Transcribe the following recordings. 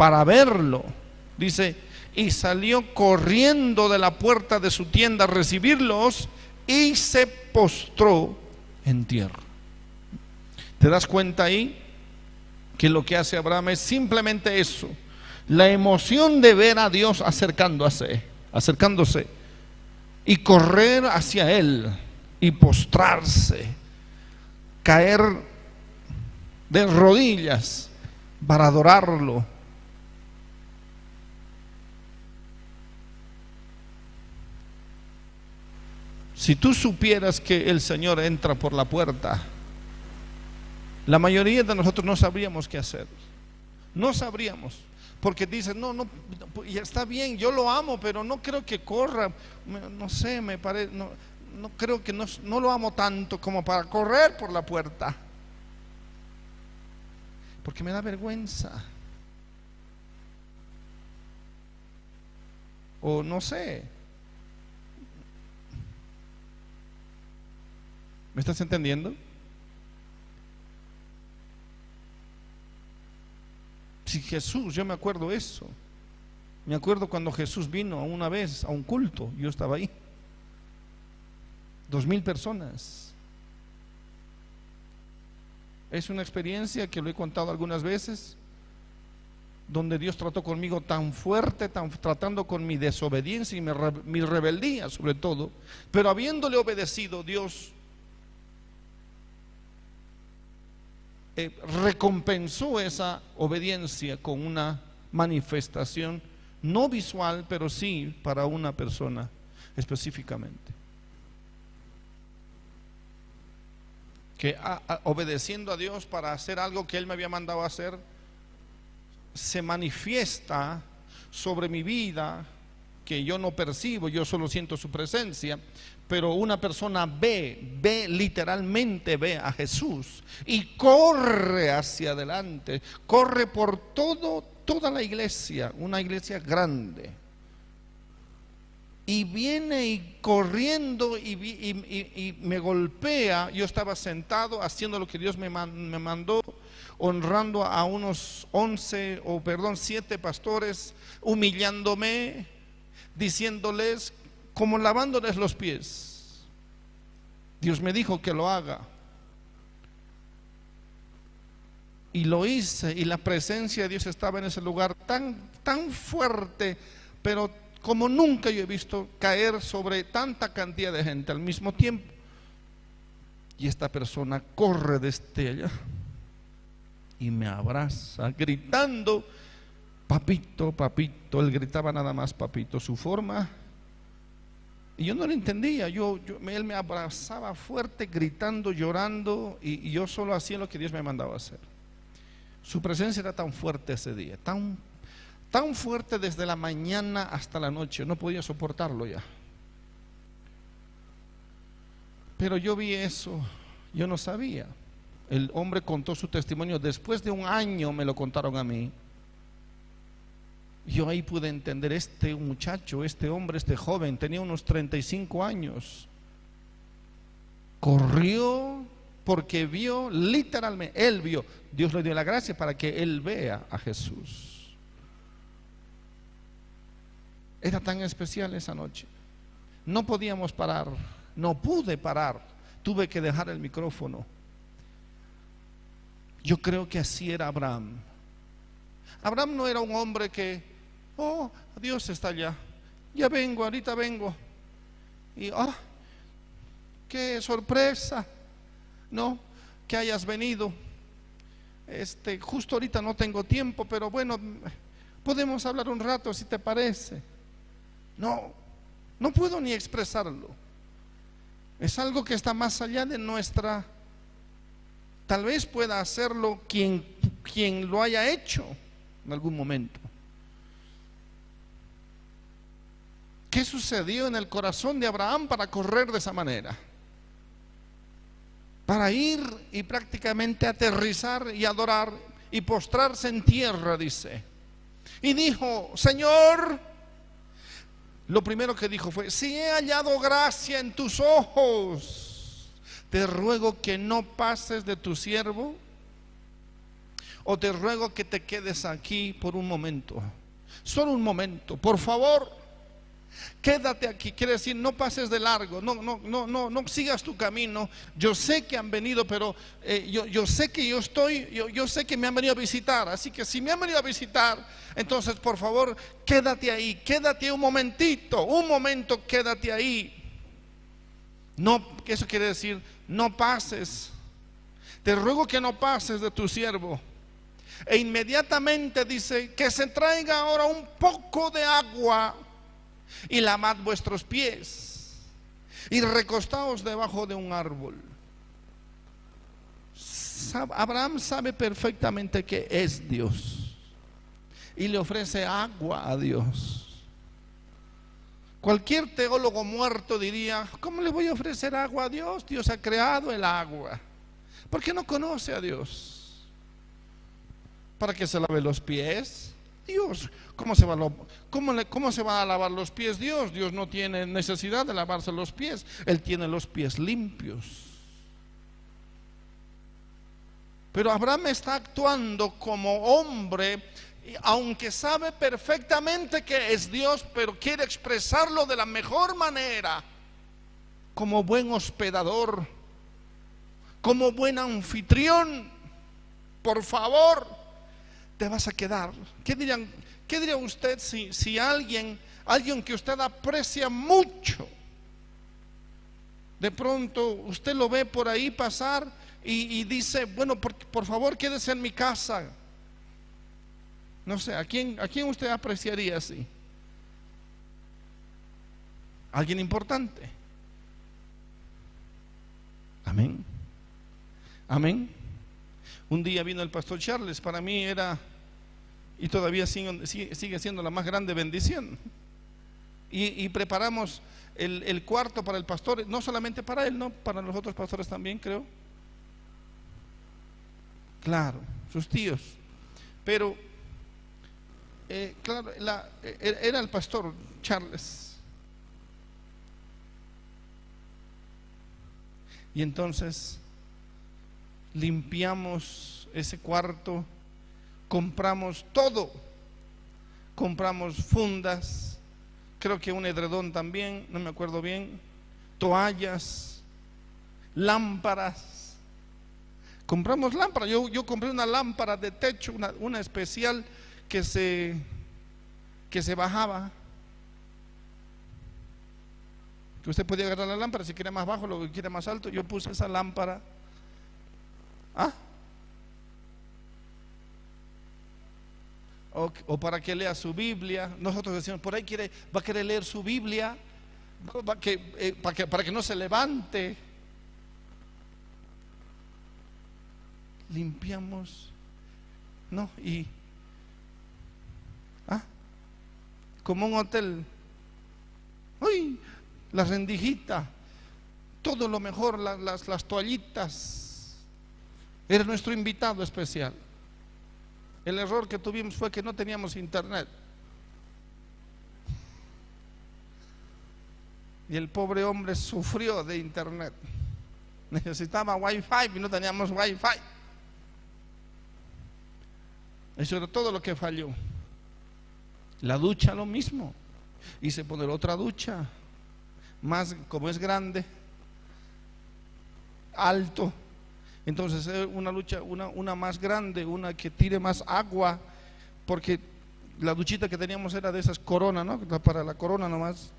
para verlo. Dice, y salió corriendo de la puerta de su tienda a recibirlos y se postró en tierra. ¿Te das cuenta ahí? Que lo que hace Abraham es simplemente eso. La emoción de ver a Dios acercándose, acercándose y correr hacia Él y postrarse, caer de rodillas para adorarlo. Si tú supieras que el Señor entra por la puerta, la mayoría de nosotros no sabríamos qué hacer. No sabríamos. Porque dicen, no, no, ya está bien, yo lo amo, pero no creo que corra. No sé, me parece, no, no creo que no, no lo amo tanto como para correr por la puerta. Porque me da vergüenza. O no sé. ¿Me estás entendiendo? Si Jesús, yo me acuerdo eso. Me acuerdo cuando Jesús vino una vez a un culto, yo estaba ahí. Dos mil personas. Es una experiencia que lo he contado algunas veces, donde Dios trató conmigo tan fuerte, tan, tratando con mi desobediencia y mi, mi rebeldía sobre todo, pero habiéndole obedecido, Dios Eh, recompensó esa obediencia con una manifestación no visual, pero sí para una persona específicamente. Que obedeciendo a Dios para hacer algo que Él me había mandado hacer, se manifiesta sobre mi vida que yo no percibo, yo solo siento su presencia, pero una persona ve, ve literalmente, ve a Jesús y corre hacia adelante, corre por todo, toda la iglesia, una iglesia grande. Y viene y corriendo y, me golpea. Yo estaba sentado haciendo lo que Dios me, me mandó, honrando a unos once o perdón, siete pastores, humillándome, diciéndoles como lavándoles los pies. Dios me dijo que lo haga. Y lo hice y la presencia de Dios estaba en ese lugar tan, tan fuerte, pero como nunca yo he visto caer sobre tanta cantidad de gente al mismo tiempo. Y esta persona corre desde allá y me abraza, gritando, papito, papito. Él gritaba nada más, papito. Su forma y yo no lo entendía, yo, él me abrazaba fuerte, gritando, llorando, y, yo solo hacía lo que Dios me mandaba hacer. Su presencia era tan fuerte ese día, tan, tan fuerte desde la mañana hasta la noche, no podía soportarlo ya. Pero yo vi eso, yo no sabía. El hombre contó su testimonio, después de un año me lo contaron a mí. Yo ahí pude entender, este muchacho, este hombre, este joven, tenía unos 35 años. Corrió porque vio, literalmente, él vio, Dios le dio la gracia para que él vea a Jesús. Era tan especial esa noche. No podíamos parar, no pude parar, tuve que dejar el micrófono. Yo creo que así era Abraham. Abraham no era un hombre que oh, Dios está allá, ya vengo, ahorita vengo. Y, oh, qué sorpresa, ¿no? Que hayas venido. Este, justo ahorita no tengo tiempo, pero bueno, podemos hablar un rato si te parece. No, no puedo ni expresarlo. Es algo que está más allá de nuestra... Tal vez pueda hacerlo quien, quien lo haya hecho en algún momento. ¿Qué sucedió en el corazón de Abraham para correr de esa manera? Para ir y prácticamente aterrizar y adorar y postrarse en tierra, dice. Y dijo, Señor, lo primero que dijo fue, si he hallado gracia en tus ojos, te ruego que no pases de tu siervo o te ruego que te quedes aquí por un momento. Solo un momento, por favor. Quédate aquí, quiere decir, no pases de largo, no, no, no, no, no sigas tu camino. Yo sé que han venido, pero eh, yo, yo, sé que yo estoy, yo, yo sé que me han venido a visitar. Así que si me han venido a visitar, entonces por favor, quédate ahí, quédate un momentito, un momento, quédate ahí. No, eso quiere decir, no pases. Te ruego que no pases de tu siervo. E inmediatamente dice que se traiga ahora un poco de agua y lavad vuestros pies y recostaos debajo de un árbol. Abraham sabe perfectamente que es Dios y le ofrece agua a Dios. Cualquier teólogo muerto diría, ¿cómo le voy a ofrecer agua a Dios? Dios ha creado el agua. ¿Por qué no conoce a Dios? ¿Para que se lave los pies? Dios, ¿cómo se, va cómo, se va a lavar los pies Dios? Dios no tiene necesidad de lavarse los pies, Él tiene los pies limpios. Pero Abraham está actuando como hombre, aunque sabe perfectamente que es Dios, pero quiere expresarlo de la mejor manera, como buen hospedador, como buen anfitrión. Por favor, te vas a quedar. ¿Qué, diría usted si, si alguien, alguien que usted aprecia mucho, de pronto usted lo ve por ahí pasar y, dice, bueno, por, por, favor quédese en mi casa? No sé, ¿a quién, ¿a quién usted apreciaría así? Alguien importante. Amén. Amén. Un día vino el pastor Charles, para mí era y todavía sigue, siendo la más grande bendición. Y, preparamos el, cuarto para el pastor, no solamente para él, no, para los otros pastores también, creo. Claro, sus tíos. Pero, eh, claro, e, era el pastor Charles. Y entonces limpiamos ese cuarto compramos todo. Compramos fundas, creo que un edredón también, no me acuerdo bien, toallas, lámparas. Compramos lámparas. Yo, yo compré una lámpara de techo, una, una especial que se, que se bajaba. Que usted podía agarrar la lámpara si quiere más bajo, lo que quiere más alto. Yo puse esa lámpara. ¿Ah? O, para que lea su Biblia. Nosotros decimos, por ahí quiere, va a querer leer su Biblia eh, para, que, para que no se levante. Limpiamos, ¿no? Y, ¿ah? Como un hotel. Uy, la rendijita, todo lo mejor, las, las toallitas. Era nuestro invitado especial. El error que tuvimos fue que no teníamos internet. Y el pobre hombre sufrió de internet. Necesitaba wifi y no teníamos wifi. Eso era todo lo que falló. La ducha lo mismo. Hice poner otra ducha, más como es grande, alto, entonces una lucha, una, una más grande, una que tire más agua, porque la duchita que teníamos era de esas coronas, ¿no? Para la corona nomás.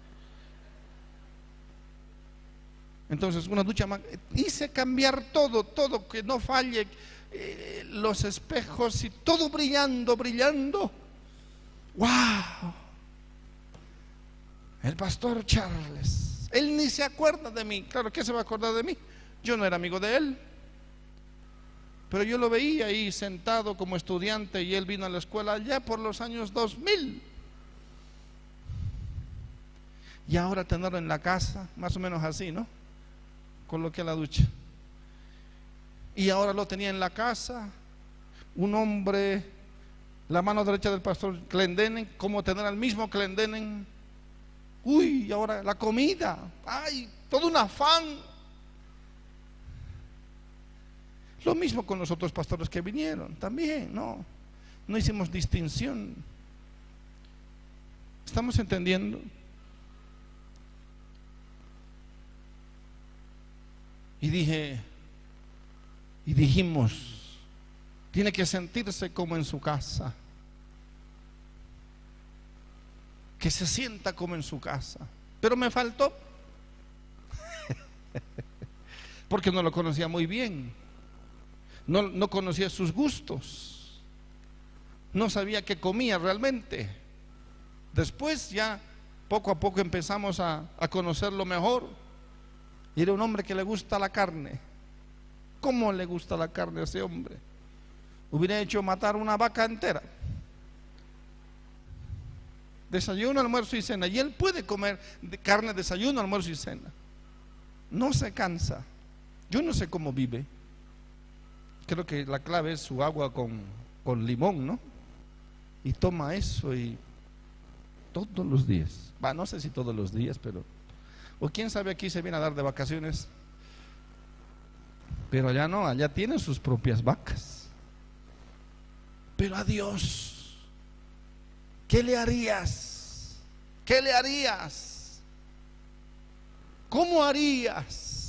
Entonces, una ducha más. Hice cambiar todo, todo, que no falle eh, los espejos y todo brillando, brillando. ¡Wow! El pastor Charles. Él ni se acuerda de mí. Claro, ¿qué se va a acordar de mí? Yo no era amigo de él. Pero yo lo veía ahí sentado como estudiante y él vino a la escuela allá por los años 2000. Y ahora tenerlo en la casa, más o menos así, ¿no? Coloqué la ducha. Y ahora lo tenía en la casa, un hombre, la mano derecha del pastor Clendenen, como tener al mismo Clendenen. Uy, y ahora la comida, ay, todo un afán Lo mismo con los otros pastores que vinieron, también, no. No hicimos distinción. ¿Estamos entendiendo? Y dije, y dijimos, tiene que sentirse como en su casa. Que se sienta como en su casa. Pero me faltó. Porque no lo conocía muy bien. No, no conocía sus gustos. No sabía qué comía realmente. Después ya poco a poco empezamos a, conocerlo mejor. Y era un hombre que le gusta la carne. ¿Cómo le gusta la carne a ese hombre? Hubiera hecho matar una vaca entera. Desayuno, almuerzo y cena. Y él puede comer carne, desayuno, almuerzo y cena. No se cansa. Yo no sé cómo vive. Creo que la clave es su agua con, con limón, ¿no? Y toma eso y todos los días. Va, no sé si todos los días, pero o quién sabe aquí se viene a dar de vacaciones. Pero allá no, allá tienen sus propias vacas. Pero a Dios, ¿qué le harías? ¿Qué le harías? ¿Cómo harías?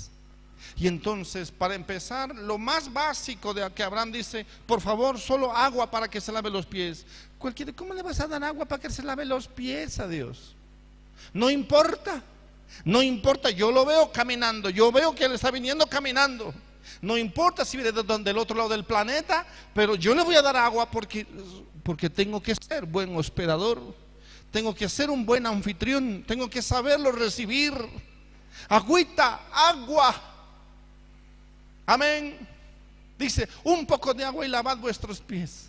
Y entonces, para empezar, lo más básico de que Abraham dice, por favor, solo agua para que se lave los pies. Cualquiera, ¿cómo le vas a dar agua para que se lave los pies a Dios? No importa. No importa, yo lo veo caminando, yo veo que él está viniendo caminando. No importa si viene del otro lado del planeta, pero yo le voy a dar agua porque, porque tengo que ser buen hospedador, tengo que ser un buen anfitrión, tengo que saberlo recibir. Agüita, agua. Amén. Dice, un poco de agua y lavad vuestros pies.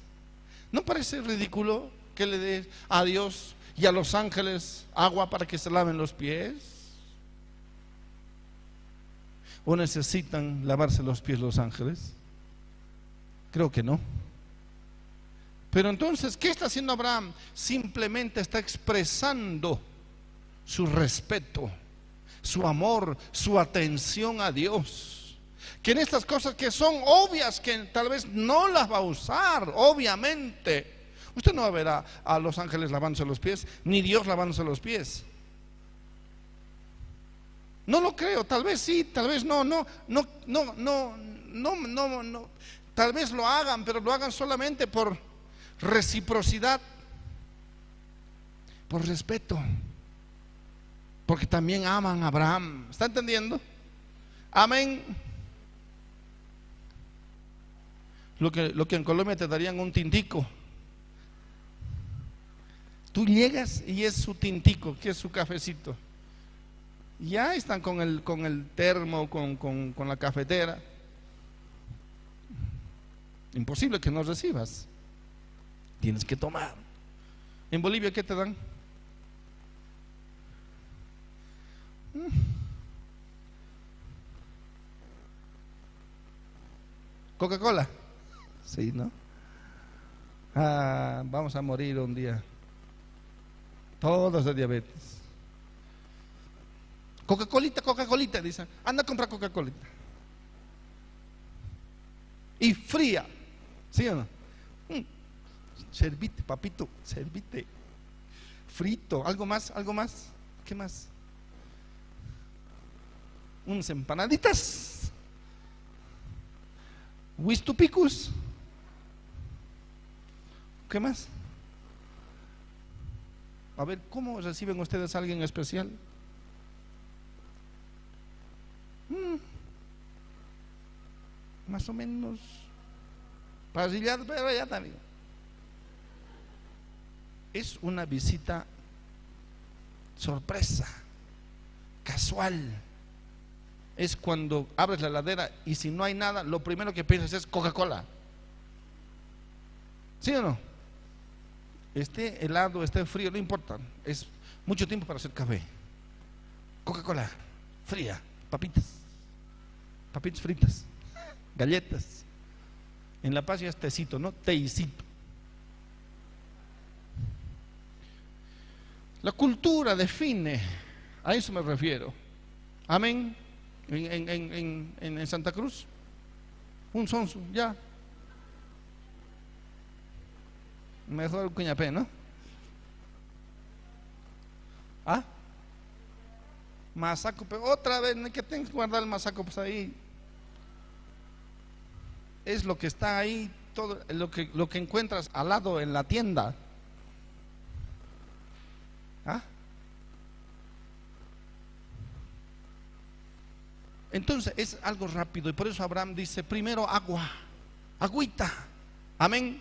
¿No parece ridículo que le dé a Dios y a los ángeles agua para que se laven los pies? ¿O necesitan lavarse los pies los ángeles? Creo que no. Pero entonces, ¿qué está haciendo Abraham? Simplemente está expresando su respeto, su amor, su atención a Dios. Que en estas cosas que son obvias, que tal vez no las va a usar, obviamente. Usted no va a ver a, los ángeles lavándose los pies, ni Dios lavándose los pies. No lo creo, tal vez sí, tal vez no, no, no, no, no, no, no, no. Tal vez lo hagan, pero lo hagan solamente por reciprocidad, por respeto, porque también aman a Abraham. ¿Está entendiendo? Amén. Lo que, lo que en Colombia te darían un tintico. Tú llegas y es su tintico, que es su cafecito ya están con el, con el termo, con, con la cafetera. Imposible que no recibas. Tienes que tomar. ¿En Bolivia qué te dan? Mm. Coca-Cola. Sí, ¿no? Ah, vamos a morir un día. Todos de diabetes. Coca-Colita, Coca-Colita, dicen. Anda a comprar Coca-Colita. Y fría. ¿Sí o no? Mm. Servite, papito, servite. Frito, algo más, algo más. ¿Qué más? Unas empanaditas. Wistupicus. ¿Qué más? A ver, ¿cómo reciben ustedes a alguien especial? Mm. más o menos pasillado, pero ya también. Es una visita sorpresa, casual. Es cuando abres la ladera y si no hay nada, lo primero que piensas es Coca-Cola. ¿Sí o no? Esté helado, esté frío, no importa. Es mucho tiempo para hacer café. Coca-Cola, fría, papitas papitas fritas, galletas. En La Paz ya es tecito, ¿no? Teicito. La cultura define, a eso me refiero. Amén. En, en, Santa Cruz. Un sonso, ya. Mejor cuñapé, ¿no? ¿Ah? Masaco, pero otra vez, que tengo que guardar el masaco pues ahí. Es lo que está ahí, todo lo que, lo que encuentras al lado en la tienda. ¿Ah? Entonces es algo rápido y por eso Abraham dice, primero agua, agüita, amén,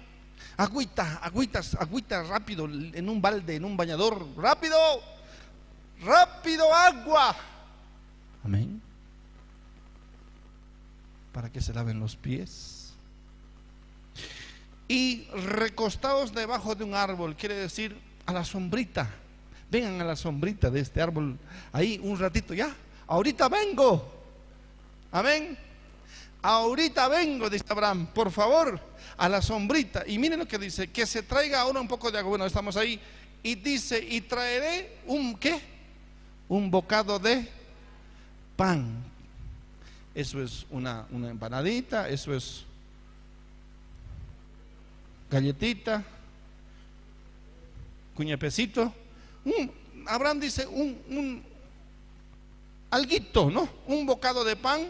agüita, agüitas, agüita rápido, en un balde, en un bañador, rápido, rápido agua, amén, para que se laven los pies. Y recostados debajo de un árbol, quiere decir a la sombrita, vengan a la sombrita de este árbol, ahí un ratito ya, ahorita vengo. Amén. Ahorita vengo, dice Abraham, por favor, a la sombrita. Y miren lo que dice, que se traiga ahora un poco de agua. Bueno, estamos ahí. Y dice, y traeré un qué? Un bocado de pan. Eso es una, una empanadita, eso es galletita, cuñapecito. Abraham dice un, un alguito, ¿no? Un bocado de pan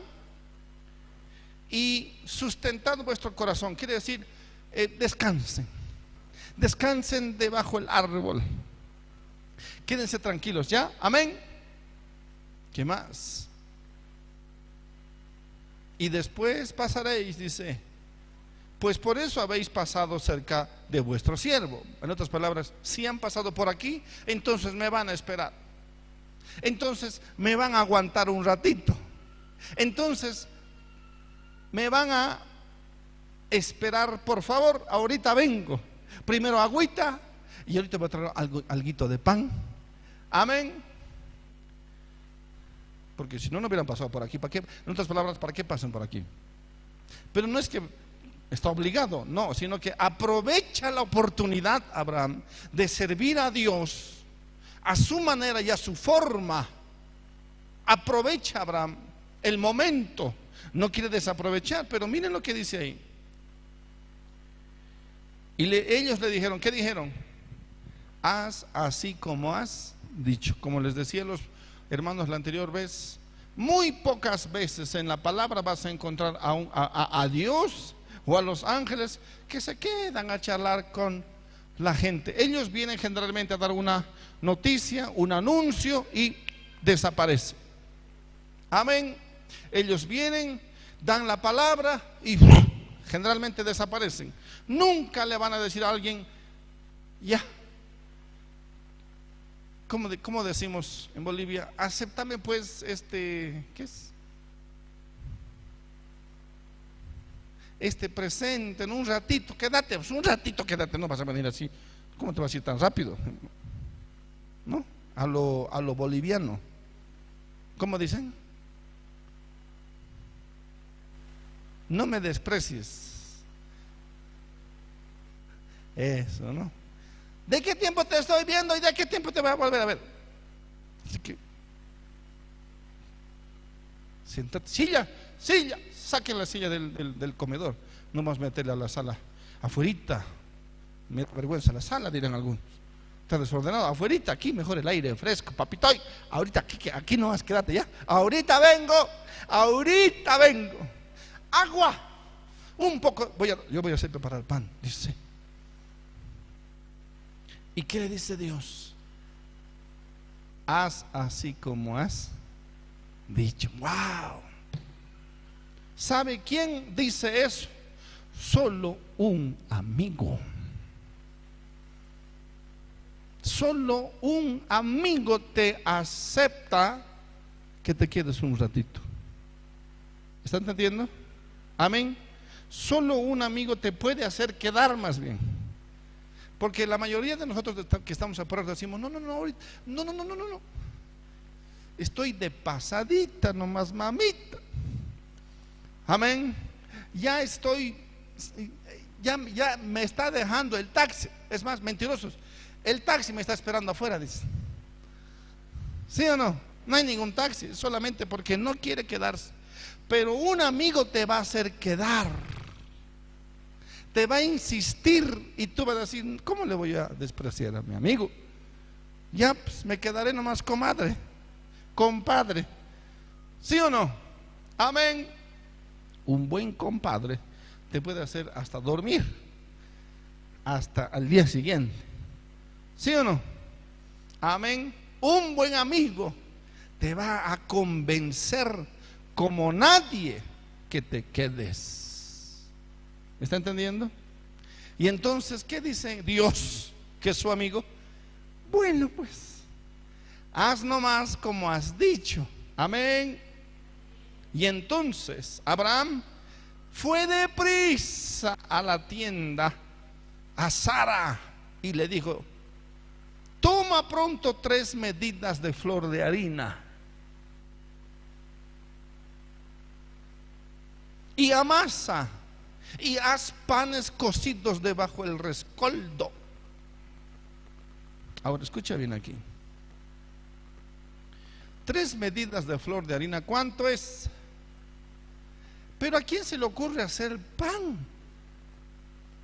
y sustentando vuestro corazón. Quiere decir, eh, descansen. Descansen debajo del árbol. Quédense tranquilos, ¿ya? Amén. ¿Qué más? Y después pasaréis, dice, pues por eso habéis pasado cerca de vuestro siervo. En otras palabras, si han pasado por aquí, entonces me van a esperar. Entonces me van a aguantar un ratito. Entonces me van a esperar, por favor, ahorita vengo. Primero agüita y ahorita voy a traer algo, alguito de pan. Amén. Porque si no, no hubieran pasado por aquí. ¿Para qué? En otras palabras, ¿para qué pasan por aquí? Pero no es que está obligado, no, sino que aprovecha la oportunidad, Abraham, de servir a Dios a su manera y a su forma. Aprovecha, Abraham, el momento no quiere desaprovechar, pero miren lo que dice ahí. Y ellos le dijeron, ¿qué dijeron? Haz así como has dicho. Como les decía los hermanos la anterior vez, muy pocas veces en la palabra vas a encontrar a, a Dios o a los ángeles que se quedan a charlar con la gente. Ellos vienen generalmente a dar una noticia, un anuncio y desaparecen. Amén. Ellos vienen, dan la palabra y generalmente desaparecen. Nunca le van a decir a alguien, ya. ¿Cómo, decimos en Bolivia? Aceptame pues este, ¿qué es? Este presente en un ratito, quédate, pues, un ratito quédate, no vas a venir así. ¿Cómo te vas a ir tan rápido? ¿No? A lo, a lo boliviano. ¿Cómo dicen? No me desprecies. Eso, ¿no? ¿De qué tiempo te estoy viendo y de qué tiempo te voy a volver a ver? Así que, siéntate, silla, silla, saquen la silla del, comedor, no más meterla a la sala, afuerita, me vergüenza la sala, dirán algunos. Está desordenado, afuerita, aquí mejor el aire fresco, papito, ahorita aquí, aquí no más quédate ya, ahorita vengo, ahorita vengo agua, un poco, voy a, yo voy a hacer preparar pan, dice. ¿Y qué le dice Dios? Haz así como has dicho. ¡Wow! ¿Sabe quién dice eso? Solo un amigo. Solo un amigo te acepta que te quedes un ratito. ¿Está entendiendo? Amén. Solo un amigo te puede hacer quedar más bien. Porque la mayoría de nosotros que estamos a prueba decimos, no, no, no, ahorita, no, no, no, no, no, no. Estoy de pasadita nomás, mamita. Amén. Ya estoy, ya, ya me está dejando el taxi. Es más, mentirosos. El taxi me está esperando afuera, dice. ¿Sí o no? No hay ningún taxi, solamente porque no quiere quedarse. Pero un amigo te va a hacer quedar. Te va a insistir y tú vas a decir, ¿cómo le voy a despreciar a mi amigo? Ya pues, me quedaré nomás comadre, compadre. ¿Sí o no? Amén. Un buen compadre te puede hacer hasta dormir, hasta al día siguiente. ¿Sí o no? Amén. Un buen amigo te va a convencer como nadie que te quedes. ¿Me está entendiendo? Y entonces, ¿qué dice Dios que es su amigo? Bueno, pues, haz nomás como has dicho. Amén. Y entonces Abraham fue deprisa a la tienda a Sara y le dijo, toma pronto tres medidas de flor de harina y amasa y haz panes cocidos debajo del rescoldo. Ahora escucha bien aquí. Tres medidas de flor de harina, ¿cuánto es? Pero ¿a quién se le ocurre hacer pan?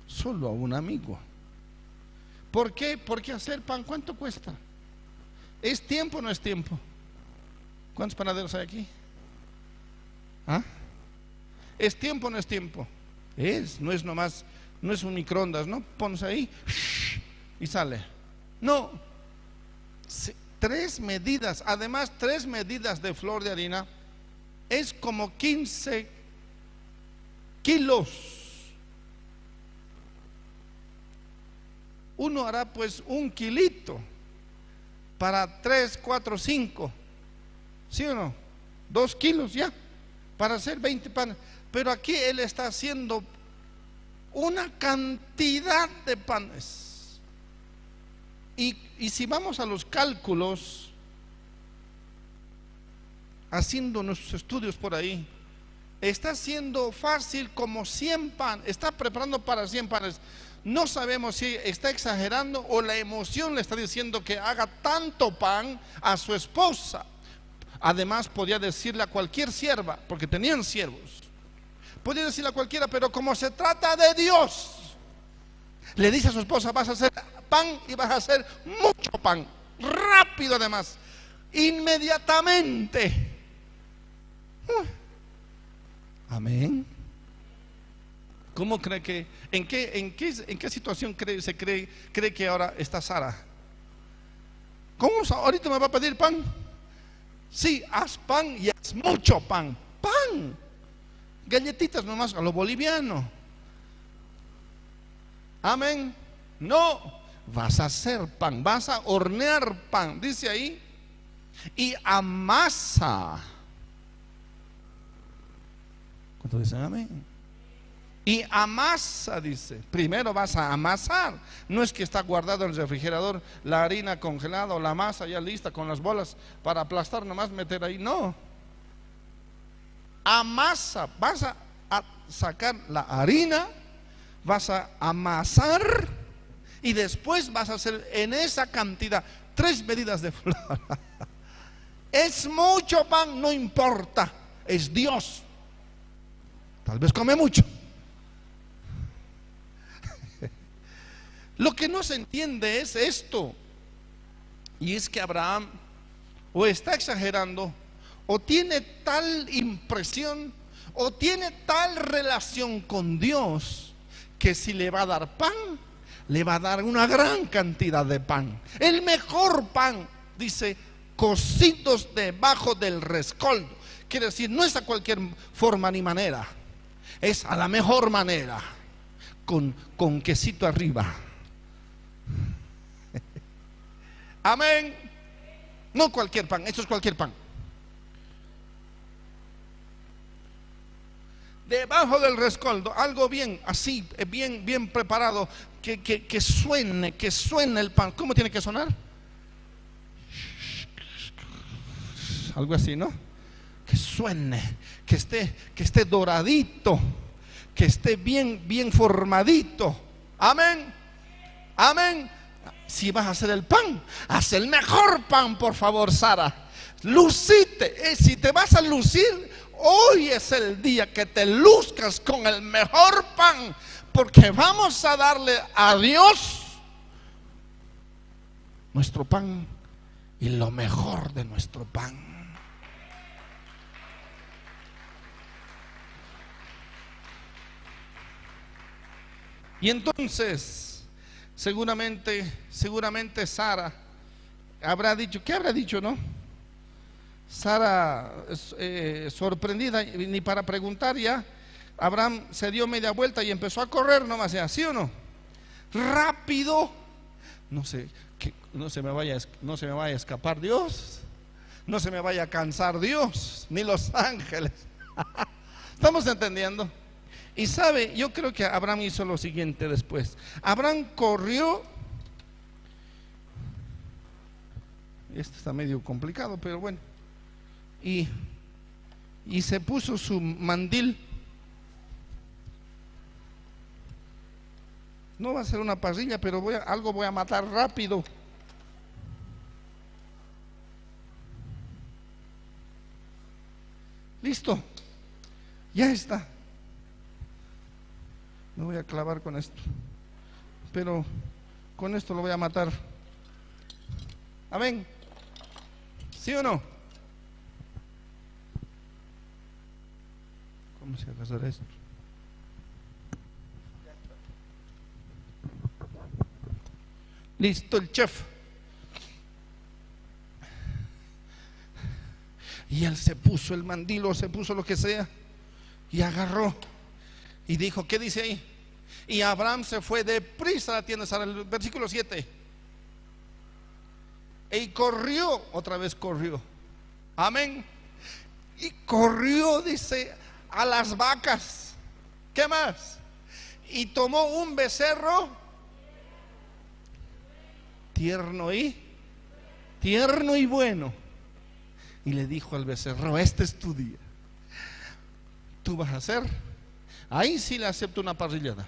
Solo a un amigo. ¿Por qué? Porque hacer pan, ¿cuánto cuesta? ¿Es tiempo o no es tiempo? ¿Cuántos panaderos hay aquí? ¿Ah? ¿Es tiempo o no es tiempo? Es, no es nomás, no es un microondas, ¿no? Pones ahí y sale. No. Tres medidas, además tres medidas de flor de harina es como 15 kilos. Uno hará pues un kilito para tres, cuatro, cinco. ¿Sí o no? Dos kilos ya para hacer 20 panes. Pero aquí él está haciendo una cantidad de panes. Y, si vamos a los cálculos, haciendo nuestros estudios por ahí, está haciendo fácil como 100 pan, está preparando para 100 panes. No sabemos si está exagerando o la emoción le está diciendo que haga tanto pan a su esposa. Además, podía decirle a cualquier sierva, porque tenían siervos. Podía decirle a cualquiera, pero como se trata de Dios, le dice a su esposa, vas a hacer pan y vas a hacer mucho pan, rápido además, inmediatamente. Amén. ¿Cómo cree que, en qué, en qué, en qué situación cree, se cree, cree que ahora está Sara? ¿Cómo ahorita me va a pedir pan? Sí, haz pan y haz mucho pan. Pan. Galletitas nomás a lo boliviano. Amén. No, vas a hacer pan, vas a hornear pan, dice ahí. Y amasa ¿Cuántos dicen amén? Y amasa, dice. Primero vas a amasar. No es que está guardado en el refrigerador la harina congelada o la masa ya lista con las bolas para aplastar, nomás meter ahí. No. Amasa. Vas a, sacar la harina, vas a amasar y después vas a hacer en esa cantidad tres medidas de flor. es mucho pan, no importa. Es Dios. Tal vez come mucho. Lo que no se entiende es esto. Y es que Abraham o está exagerando o tiene tal impresión o tiene tal relación con Dios que si le va a dar pan, le va a dar una gran cantidad de pan. El mejor pan, dice, cosidos debajo del rescoldo. Quiere decir, no es a cualquier forma ni manera es a la mejor manera, con, con quesito arriba. Amén. No cualquier pan, esto es cualquier pan. Debajo del rescoldo, algo bien, así, eh, bien, bien preparado, que, que, que suene, que suene el pan. ¿Cómo tiene que sonar? Algo así, ¿no? que suene, que esté, que esté doradito, que esté bien, bien formadito. Amén. Amén. Si vas a hacer el pan, haz el mejor pan, por favor, Sara. Lucite. Eh, si te vas a lucir, hoy es el día que te luzcas con el mejor pan, porque vamos a darle a Dios nuestro pan y lo mejor de nuestro pan. Y entonces, seguramente, seguramente Sara habrá dicho, ¿qué habrá dicho, no? Sara, eh, sorprendida, ni para preguntar ya, Abraham se dio media vuelta y empezó a correr nomás, ¿sí o no? Rápido. No sé, que no se me vaya, no se me vaya a escapar Dios, no se me vaya a cansar Dios, ni los ángeles. ¿Estamos entendiendo? Y sabe, yo creo que Abraham hizo lo siguiente después. Abraham corrió. Esto está medio complicado, pero bueno. Y, y se puso su mandil. No va a ser una parrilla, pero voy algo voy a matar rápido. Listo. Ya está. Me voy a clavar con esto. Pero con esto lo voy a matar. Amén. ¿Sí o no? Se va a hacer esto? Listo el chef. Y él se puso el mandilo, se puso lo que sea y agarró y dijo, ¿qué dice ahí? Y Abraham se fue deprisa a la tienda, el versículo 7. Y corrió, otra vez corrió. Amén. Y corrió, dice, a las vacas. ¿Qué más? Y tomó un becerro tierno y tierno y bueno. Y le dijo al becerro, este es tu día. Tú vas a hacer Ahí sí le acepto una parrillada,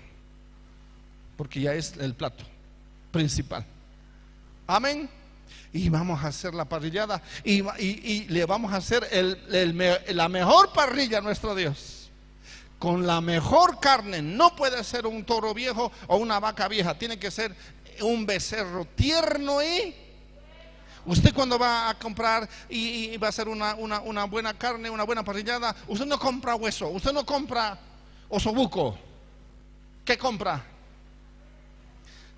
porque ya es el plato principal. Amén. Y vamos a hacer la parrillada y, le vamos a hacer la mejor parrilla a nuestro Dios. Con la mejor carne. No puede ser un toro viejo o una vaca vieja. Tiene que ser un becerro tierno y Usted cuando va a comprar y, va a hacer una, una, buena carne, una buena parrillada, usted no compra hueso, usted no compra osobuco, ¿qué compra?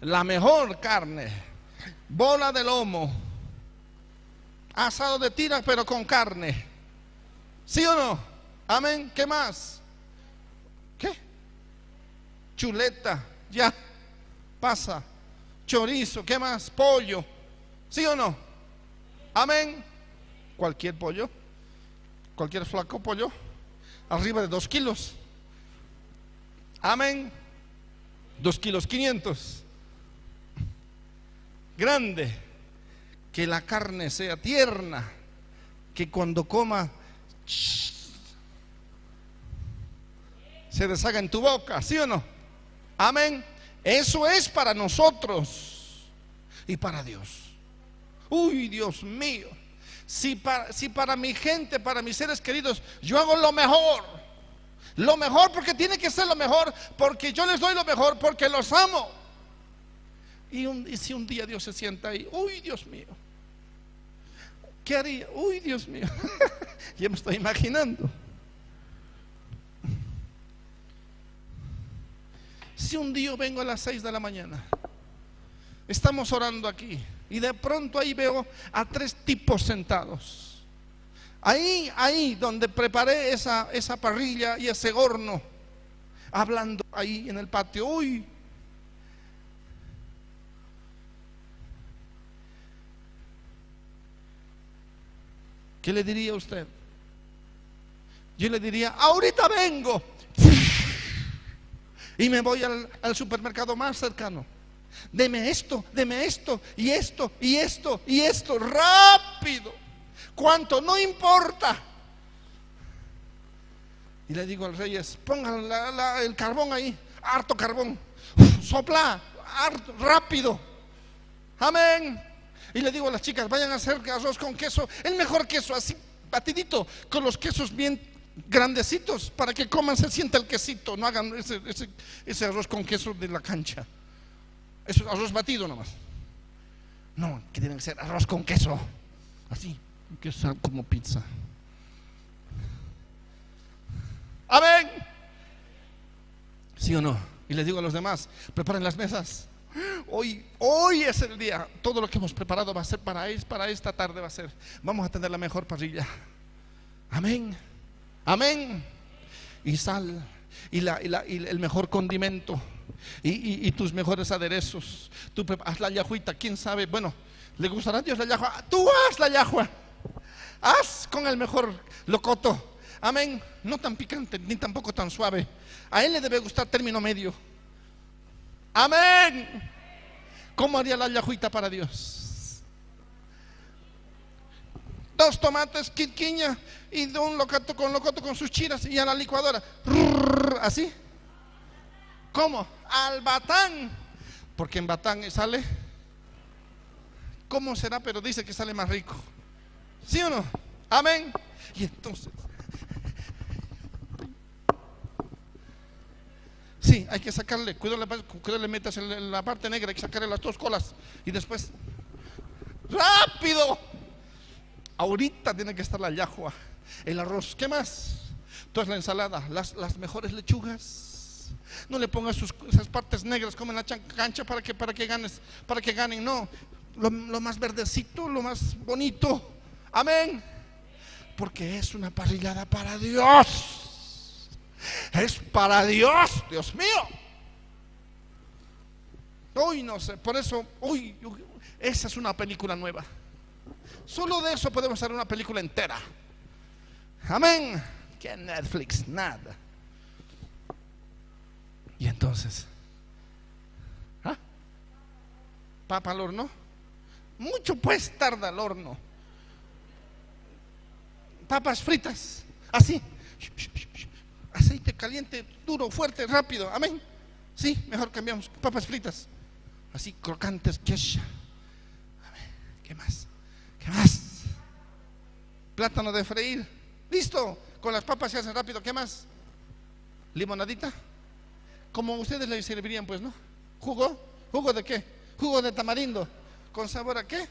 La mejor carne, bola de lomo, asado de tiras pero con carne. ¿Sí o no? Amén. ¿Qué más? ¿Qué? Chuleta, ya, pasa. Chorizo, ¿qué más? Pollo. ¿Sí o no? Amén. Cualquier pollo, cualquier flaco pollo, arriba de dos kilos. Amén. Dos kilos quinientos. Grande. Que la carne sea tierna. Que cuando coma se deshaga en tu boca. ¿Sí o no? Amén. Eso es para nosotros y para Dios. Uy, Dios mío. Si para, si para mi gente, para mis seres queridos, yo hago lo mejor lo mejor porque tiene que ser lo mejor, porque yo les doy lo mejor, porque los amo. Y, si un día Dios se sienta ahí, uy Dios mío, ¿qué haría? Uy Dios mío, ya me estoy imaginando. Si un día vengo a las 6 de la mañana, estamos orando aquí y de pronto ahí veo a tres tipos sentados Ahí, ahí donde preparé esa, esa parrilla y ese horno, hablando ahí en el patio, uy, ¿Qué le diría usted? Yo le diría, ahorita vengo. Y me voy al, al, supermercado más cercano. Deme esto, deme esto, y esto, y esto, y esto, rápido. ¿Cuánto? No importa. Y le digo al reyes, pongan el carbón ahí, harto carbón, sopla, harto, rápido. Amén. Y le digo a las chicas, vayan a hacer arroz con queso, el mejor queso, así batidito, con los quesos bien grandecitos para que coman, se sienta el quesito, no hagan ese, arroz con queso de la cancha. Es arroz batido nomás. No, que tienen que ser arroz con queso. Así, que sea como pizza. Amén. ¿Sí o no? Y les digo a los demás, preparen las mesas. Hoy, hoy es el día. Todo lo que hemos preparado va a ser para, para esta tarde. Va a ser. Vamos a tener la mejor parrilla. Amén. Amén. Y sal. Y, la, el mejor condimento. Y, tus mejores aderezos. Tú haz la yajuita. ¿Quién sabe? Bueno, ¿le gustará a Dios la yajua? Tú haz la yajua. Haz con el mejor locoto. Amén. No tan picante ni tampoco tan suave. A él le debe gustar término medio. Amén. ¿Cómo haría la yajuita para Dios? Dos tomates, quitquiña y un locato con locoto con sus chiras y a la licuadora. Así. ¿Cómo? Al batán. Porque en batán sale. ¿Cómo será? Pero dice que sale más rico. ¿Sí o no? Amén. Y entonces Sí, hay que sacarle, cuidado, le metas en la parte negra, hay que sacarle las dos colas y después, rápido. Ahorita tiene que estar la yahua, el arroz, ¿qué más? Toda la ensalada, las, las mejores lechugas. No le pongas sus, esas partes negras como la cancha para que, para que ganes, para que ganen, no. Lo, lo más verdecito, lo más bonito. Amén. Porque es una parrillada para Dios. Es para Dios, Dios mío. Hoy no sé, por eso, uy, esa es una película nueva. Solo de eso podemos hacer una película entera. Amén. Que Netflix, nada. Y entonces, ¿ah? papa al horno. Mucho pues tarda al horno. Papas fritas, así caliente, duro, fuerte, rápido. Amén. Sí, mejor cambiamos. Papas fritas. Así crocantes. Amén. ¿Qué más? ¿Qué más? Plátano de freír. Listo. Con las papas se hace rápido. ¿Qué más? Limonadita. Como ustedes le servirían, pues, ¿no? ¿Jugo? ¿Jugo de qué? Jugo de tamarindo. ¿Con sabor a qué?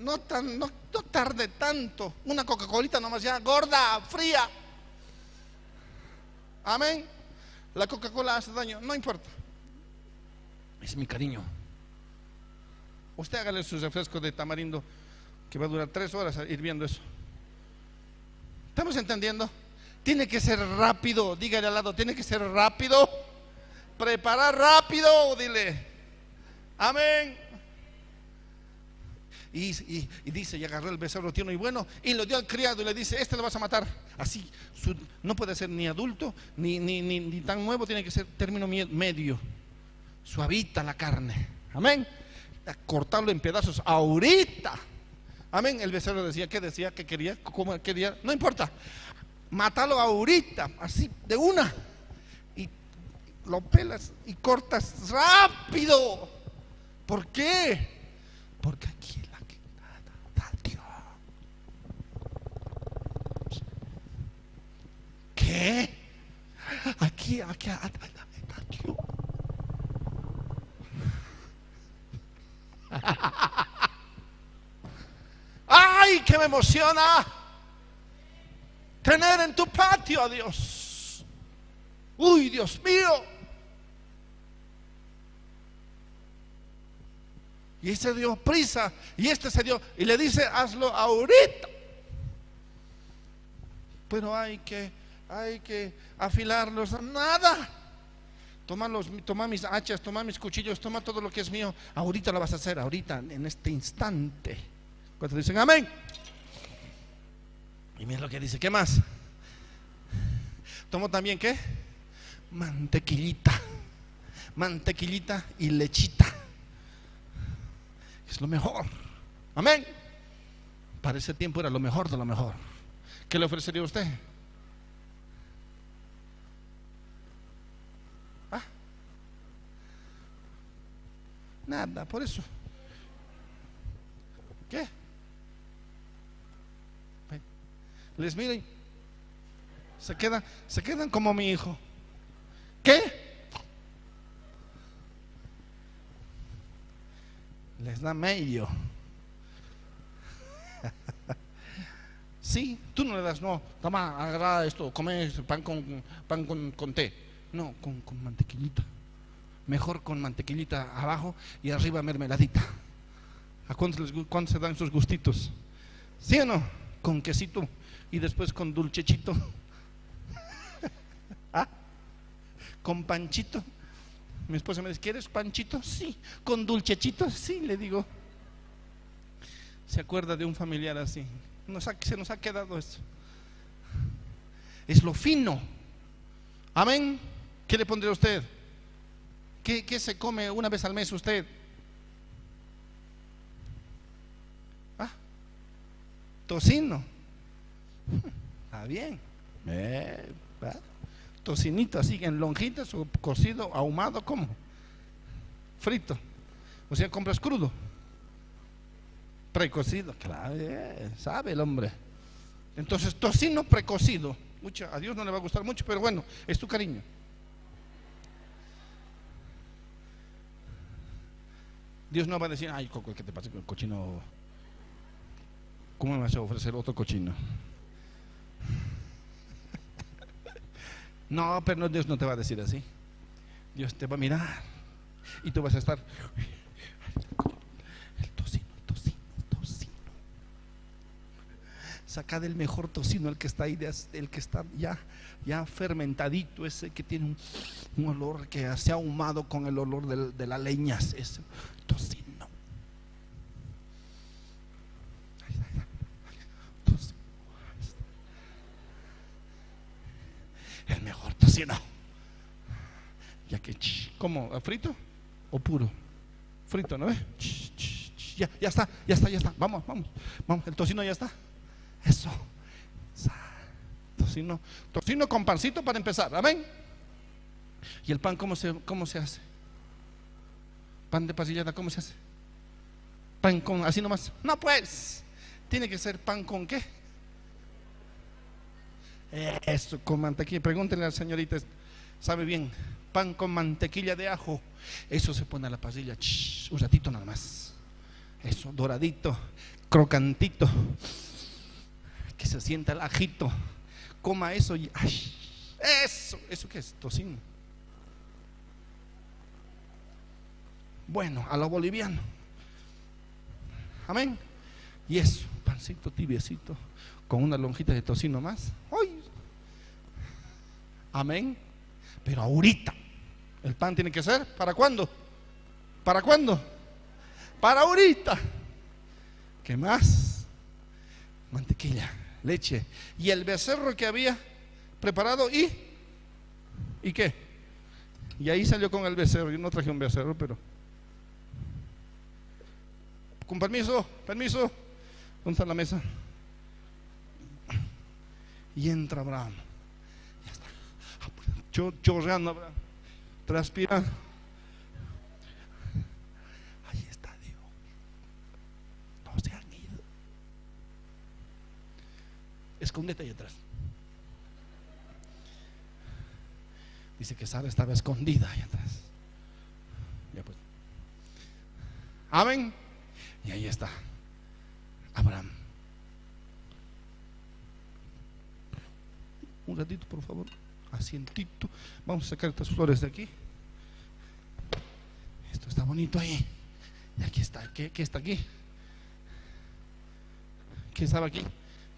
No, tan, no, tarde tanto. Una Coca-Colita nomás ya, gorda, fría. Amén. La Coca-Cola hace daño, no importa. Es mi cariño. Usted hágale su refresco de tamarindo que va a durar tres horas hirviendo eso. ¿Estamos entendiendo? Tiene que ser rápido, dígale al lado, tiene que ser rápido. Preparar rápido, dile. Amén. Y, dice, y agarró el becerro tierno y bueno, y lo dio al criado y le dice, este lo vas a matar. Así, no puede ser ni adulto, ni, tan nuevo, tiene que ser término medio. Suavita la carne. Amén. cortarlo en pedazos ahorita. Amén. El becerro decía, ¿qué decía? ¿Qué quería? ¿Cómo quería? No importa. Mátalo ahorita, así, de una. Y lo pelas y cortas rápido. ¿Por qué? Porque aquí ¿Qué? Aquí, aquí, aquí. ¡Ay, que me emociona! Tener en tu patio a Dios. ¡Uy, Dios mío! Y este dio prisa y este se dio y le dice, hazlo ahorita. Pero hay que hay que afilarlos, nada. Toma, los, toma mis hachas, toma mis cuchillos, toma todo lo que es mío. Ahorita lo vas a hacer, ahorita, en este instante. Cuando dicen amén? Y mira lo que dice, ¿qué más? Tomo también, ¿qué? Mantequillita. Mantequillita y lechita. Es lo mejor. Amén. Para ese tiempo era lo mejor de lo mejor. ¿Qué le ofrecería a usted? Nada, por eso. ¿Qué? les mira y se, queda, se quedan como mi hijo. ¿Qué? Les da medio. Sí, tú no le das, no, toma, agarra esto, come pan con, pan con, té. No, con, con mantequillita. Mejor con mantequillita abajo y arriba mermeladita. ¿A cuántos, se dan sus gustitos? ¿Sí o no? Con quesito y después con dulcechito. ¿Ah? Con panchito. Mi esposa me dice, ¿quieres panchito? Sí. ¿Con dulcechito? Sí, le digo. ¿Se acuerda de un familiar así? se nos ha quedado eso. Es lo fino. Amén. ¿Qué le pondría usted? ¿Qué, ¿Qué, se come una vez al mes usted? Ah, tocino. Está bien. Eh, tocinito así en lonjitas o cocido, ahumado, ¿cómo? Frito. O sea, compras crudo. Precocido, claro, eh, sabe el hombre. Entonces, tocino precocido. Mucha, a Dios no le va a gustar mucho, pero bueno, es tu cariño. Dios no va a decir, ay, Coco, ¿qué te pasa con el cochino? ¿Cómo me vas a ofrecer otro cochino? No, pero Dios no te va a decir así. Dios te va a mirar y tú vas a estar Saca del mejor tocino, el que está ahí, el que está ya, ya fermentadito, ese que tiene un, olor que se ha ahumado con el olor de, de la leña, ese tocino. El Ya que, ¿cómo? ¿Frito o puro? Frito, ¿no? Ya, ya está, ya está, ya está. Vamos, vamos, vamos. El tocino ya está. Eso. Tocino, tocino con pancito para empezar. Amén. ¿Y el pan cómo se, cómo se hace? Pan de pasillada, ¿cómo se hace? Pan con, así nomás. No, pues. Tiene que ser pan con qué? Eso, con mantequilla. Pregúntenle a la señorita, sabe bien. Pan con mantequilla de ajo. Eso se pone a la pasilla. un ratito nada más. Eso, doradito, crocantito que se sienta el ajito, coma eso y ay, eso, eso que es tocino. Bueno, a lo boliviano. Amén. Y eso, pancito tibiecito, con una lonjita de tocino más. ¡Ay! Amén. Pero ahorita, el pan tiene que ser, ¿para cuándo? ¿Para cuándo? Para ahorita. ¿Qué más? Mantequilla leche. Y el becerro que había preparado y... ¿Y qué? Y ahí salió con el becerro. Yo no traje un becerro, pero... Con permiso, permiso. ¿Dónde está la mesa? Y entra Abraham. Ya está. Chorreando Abraham. Transpirando. escóndete ahí atrás. Dice que Sara estaba escondida ahí atrás. Ya pues. Amén. Y ahí está. Abraham. Un ratito, por favor. Asientito. Vamos a sacar estas flores de aquí. Esto está bonito ahí. Y aquí está. ¿Qué, qué está aquí? ¿Qué estaba aquí?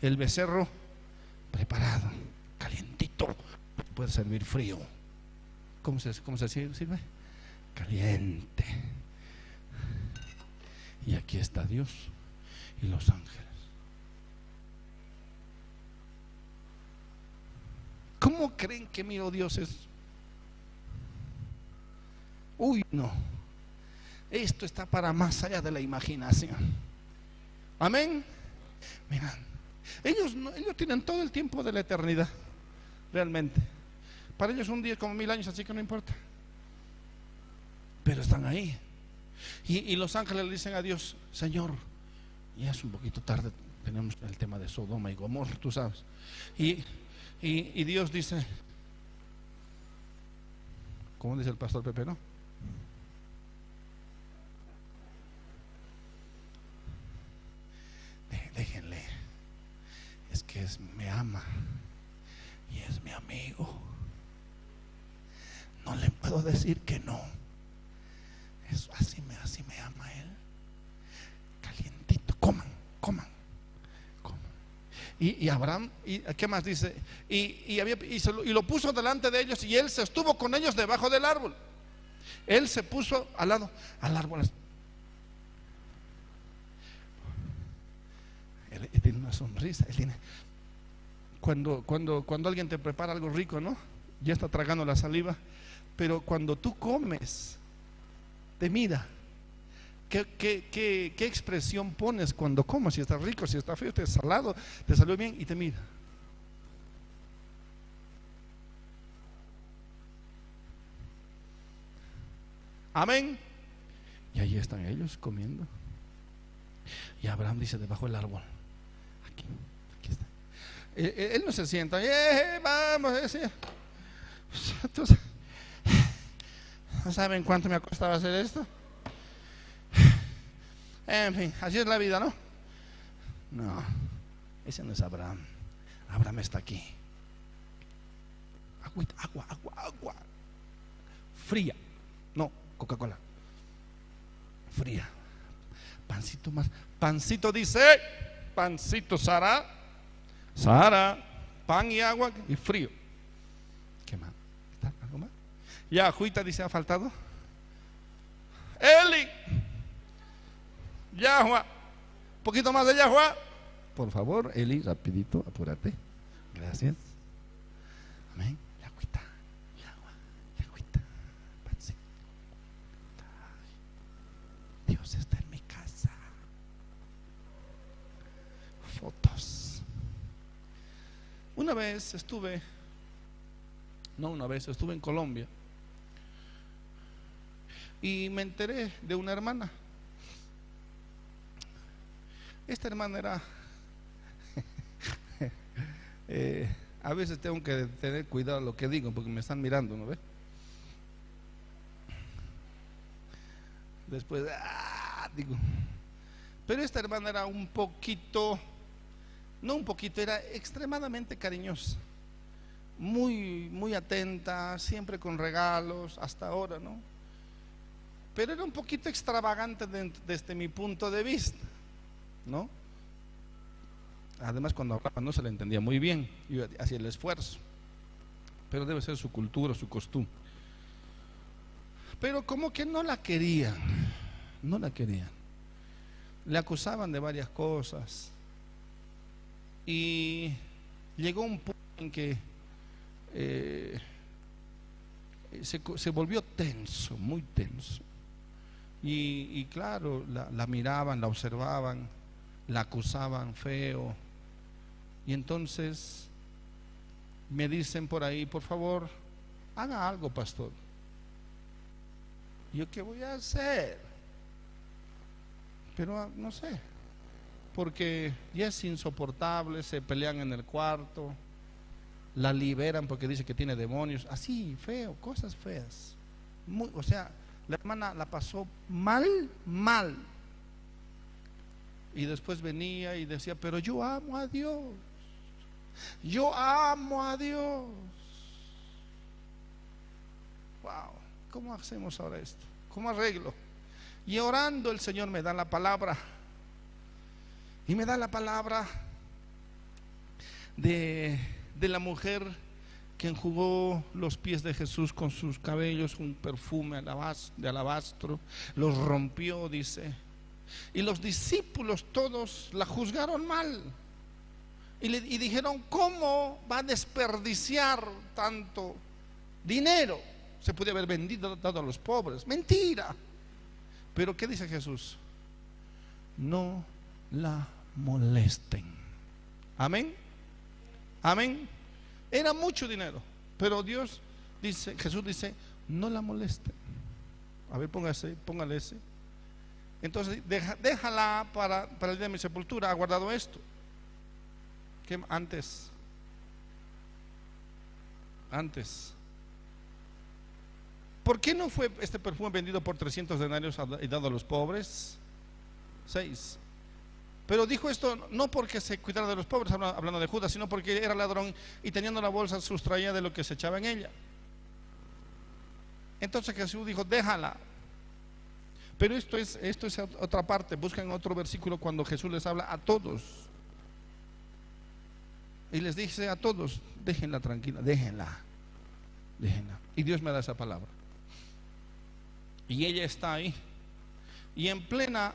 El becerro preparado, calientito, puede servir frío. ¿Cómo se, cómo se sirve? Caliente. Y aquí está Dios y los ángeles. ¿Cómo creen que mi Dios es? Uy, no. Esto está para más allá de la imaginación. Amén. Miran, ellos, ellos tienen todo el tiempo de la eternidad, realmente. Para ellos un día es como mil años, así que no importa. Pero están ahí. Y, los ángeles le dicen a Dios, Señor, ya es un poquito tarde, tenemos el tema de Sodoma y Gomorra, tú sabes. Y, y, Dios dice, ¿cómo dice el pastor Pepe, no? Déjenle, es que es, me ama y es mi amigo. No le puedo decir que no. Eso así me, así me ama él. Calientito, coman, coman. Y, Abraham, y, ¿qué más dice? Y, había, lo, y lo puso delante de ellos y él se estuvo con ellos debajo del árbol. Él se puso al lado, al árbol. Él, tiene una sonrisa. Él tiene, cuando, cuando, cuando alguien te prepara algo rico, ¿no? Ya está tragando la saliva. Pero cuando tú comes, te mira. ¿Qué, qué, expresión pones cuando comes? Si está rico, si está feo, está salado, te salió bien y te mira. Amén. Y ahí están ellos comiendo. Y Abraham dice debajo del árbol. Aquí, aquí está. Él, no se sienta. Eh, vamos, ese. ¿No saben cuánto me ha costado hacer esto? En fin, así es la vida, ¿no? No, ese no es Abraham. Abraham está aquí. Agua, agua, agua, agua. Fría. No, Coca-Cola. Fría. Pancito más. Pancito dice, pancito Sara. Sara, pan y agua y frío. ¿Qué más? ¿Algo más? Ya, Juita dice, ¿ha faltado? Eli. Yahua. Un poquito más de Yahua. Por favor, Eli, rapidito, apúrate. Gracias. Amén. Yahua. Yahua. Dios está en mi casa. Fotos. Una vez estuve, no una vez, estuve en Colombia y me enteré de una hermana. Esta hermana era... Eh, a veces tengo que tener cuidado lo que digo porque me están mirando, ¿no ve? Después, ah, digo. Pero esta hermana era un poquito, no un poquito, era extremadamente cariñosa, muy, muy atenta, siempre con regalos, hasta ahora, ¿no? pero era un poquito extravagante desde mi punto de vista, ¿no? Además, cuando hablaba no se le entendía muy bien, y hacía el esfuerzo, pero debe ser su cultura, su costumbre. Pero como que no la querían, no la querían. Le acusaban de varias cosas y llegó un punto en que eh, se volvió tenso, muy tenso. Y, claro, la, miraban, la observaban, la acusaban feo. Y entonces me dicen por ahí, por favor, haga algo, pastor. ¿Yo qué voy a hacer? Pero ah, no sé, porque ya es insoportable, se pelean en el cuarto, la liberan porque dice que tiene demonios, así, feo, cosas feas. Muy, o sea, la hermana la pasó mal, mal. Y después venía y decía, pero yo amo a Dios. Yo amo a Dios. Wow, ¿cómo hacemos ahora esto? ¿Cómo arreglo? Y orando el Señor me da la palabra. Y me da la palabra de, de la mujer que enjugó los pies de Jesús con sus cabellos, un perfume de alabastro, los rompió, dice. Y los discípulos todos la juzgaron mal. Y, dijeron, ¿cómo va a desperdiciar tanto dinero? Se puede haber vendido, dado a los pobres. Mentira. Pero ¿qué dice Jesús? No la molesten. Amén. Amén. Era mucho dinero, pero Dios dice, Jesús dice, no la moleste. A ver, póngase, póngale ese. Entonces, déjala para, para el día de mi sepultura, ha guardado esto. ¿Qué antes? Antes. ¿Por qué no fue este perfume vendido por 300 denarios y dado a los pobres? Seis. Pero dijo esto no porque se cuidara de los pobres, hablando de Judas, sino porque era ladrón y teniendo la bolsa sustraía de lo que se echaba en ella. Entonces Jesús dijo, déjala. Pero esto es, esto es otra parte. Buscan otro versículo cuando Jesús les habla a todos. Y les dice a todos, déjenla tranquila, déjenla, déjenla. Y Dios me da esa palabra. Y ella está ahí. Y en plena,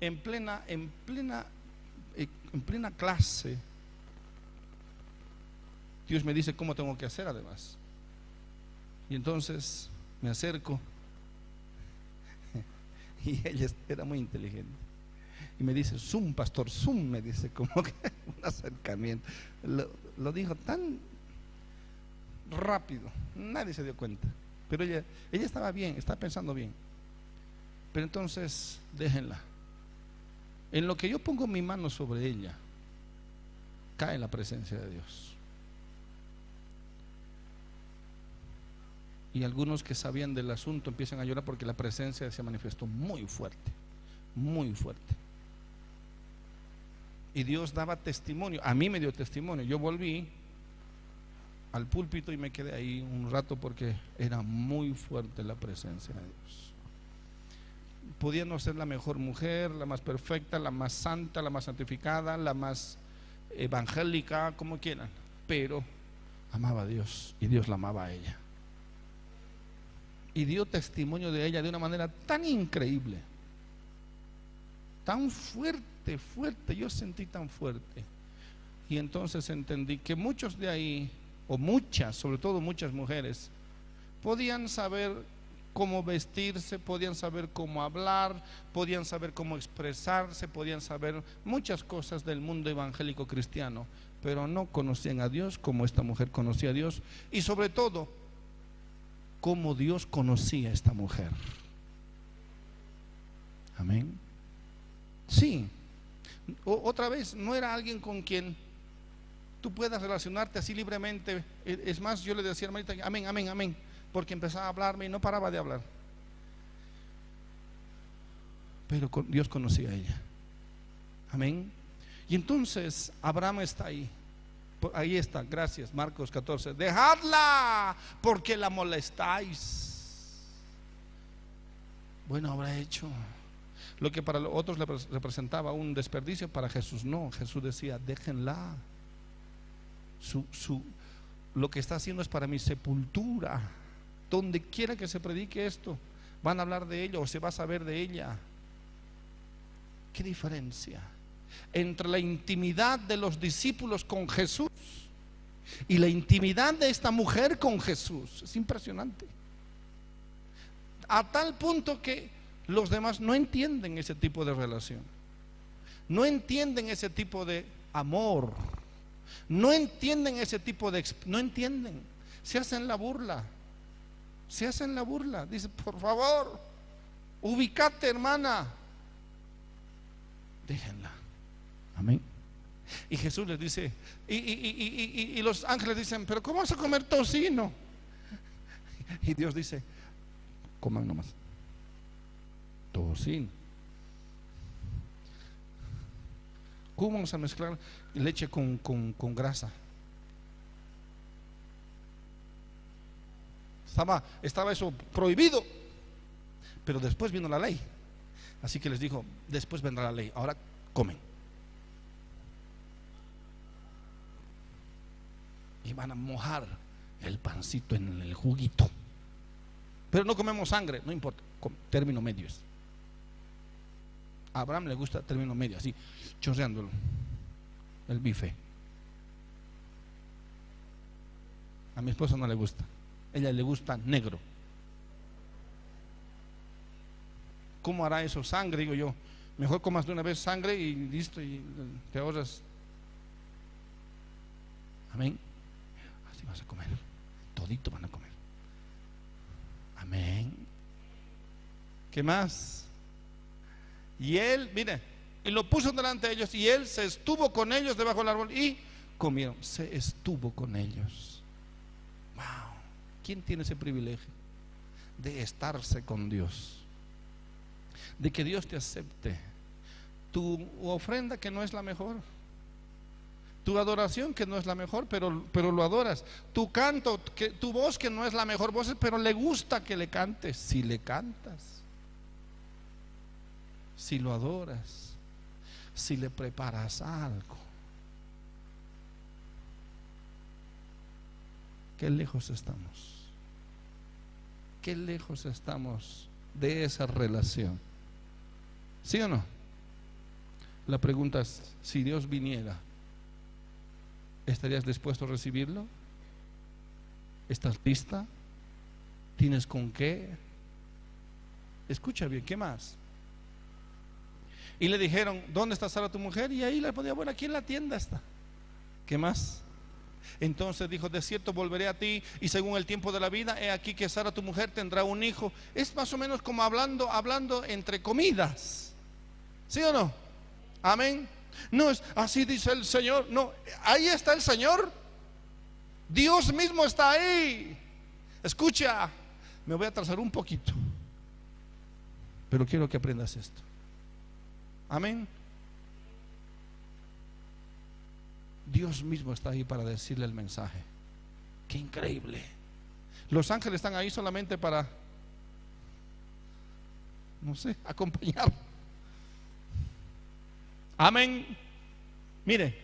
en plena, en plena, eh, en plena clase, Dios me dice cómo tengo que hacer además. Y entonces me acerco y ella era muy inteligente. Y me dice, zoom, pastor, zoom, me dice, como que un acercamiento. Lo, dijo tan rápido, nadie se dio cuenta. Pero ella, ella estaba bien, estaba pensando bien. Pero entonces, déjenla. En lo que yo pongo mi mano sobre ella, cae la presencia de Dios. Y algunos que sabían del asunto empiezan a llorar porque la presencia se manifestó muy fuerte, muy fuerte y Dios daba testimonio. A mí me dio testimonio. Yo volví al púlpito y me quedé ahí un rato porque era muy fuerte la presencia de Dios. Podía no ser la mejor mujer, la más perfecta, la más santa, la más santificada, la más evangélica, como quieran, pero amaba a Dios y Dios la amaba a ella. Y dio testimonio de ella de una manera tan increíble, tan fuerte fuerte, yo sentí tan fuerte. Y entonces entendí que muchos de ahí, o muchas, sobre todo muchas mujeres, podían saber cómo vestirse, podían saber cómo hablar, podían saber cómo expresarse, podían saber muchas cosas del mundo evangélico cristiano, pero no conocían a Dios como esta mujer conocía a Dios y sobre todo cómo Dios conocía a esta mujer. Amén. Sí, otra vez, no era alguien con quien tú puedas relacionarte así libremente. E, es más, yo le decía a hermanita, amén, amén, amén, porque empezaba a hablarme y no paraba de hablar. Pero Dios conocía a ella. Amén. Y entonces Abraham está ahí. Ahí está, gracias, Marcos 14. Dejadla porque la molestáis. Bueno, habrá hecho. Lo que para otros representaba un desperdicio, para Jesús no. Jesús decía, déjenla. Lo que está haciendo es para mi sepultura. Donde quiera que se predique esto, van a hablar de ella o se va a saber de ella. ¿Qué diferencia entre la intimidad de los discípulos con Jesús y la intimidad de esta mujer con Jesús? Es impresionante. A tal punto que los demás no entienden ese tipo de relación. No entienden ese tipo de amor. No entienden ese tipo de... No entienden. Se hacen la burla. Se hacen la burla. Dice, por favor, ubicate hermana. Déjenla. Amén. Y Jesús les dice, y, y, los ángeles dicen, pero ¿cómo vas a comer tocino? Y Dios dice, coman nomás tocino. ¿Cómo vamos a mezclar leche con, con, grasa? Estaba, estaba eso prohibido, pero después vino la ley. Así que les dijo, después vendrá la ley, ahora comen. Y van a mojar el pancito en el juguito. Pero no comemos sangre, no importa, término medio es. A Abraham le gusta término medio, así, chorreándolo. El bife. A mi esposa no le gusta. Ella le gusta negro. ¿Cómo hará eso? Sangre, digo yo. Mejor comas de una vez sangre y listo, y te ahorras. Amén. A comer. Todito van a comer. Amén. ¿Qué más? Y él, mire, y lo puso delante de ellos y él se estuvo con ellos debajo del árbol y comieron. Se estuvo con ellos. Wow. ¿Quién tiene ese privilegio de estarse con Dios? De que Dios te acepte. Tu ofrenda que no es la mejor. Tu adoración que no es la mejor, pero, pero lo adoras. Tu canto, tu voz que no es la mejor voz, pero le gusta que le cantes. Si le cantas. Si lo adoras. Si le preparas algo. Qué lejos estamos. Qué lejos estamos de esa relación. ¿Sí o no? La pregunta es, si Dios viniera, ¿estarías dispuesto a recibirlo? ¿Estás lista? ¿Tienes con qué? Escucha bien, ¿qué más? Y le dijeron, ¿dónde está Sara tu mujer? Y ahí le podía, bueno, aquí en la tienda está. ¿Qué más? Entonces dijo, de cierto volveré a ti y según el tiempo de la vida, he aquí que Sara tu mujer tendrá un hijo. Es más o menos como hablando, hablando entre comidas. ¿Sí o no? Amén. No es así dice el Señor. No, ahí está el Señor. Dios mismo está ahí. Escucha, me voy a atrasar un poquito. Pero quiero que aprendas esto. Amén. Dios mismo está ahí para decirle el mensaje. Qué increíble. Los ángeles están ahí solamente para, no sé, acompañar. Amén. Mire,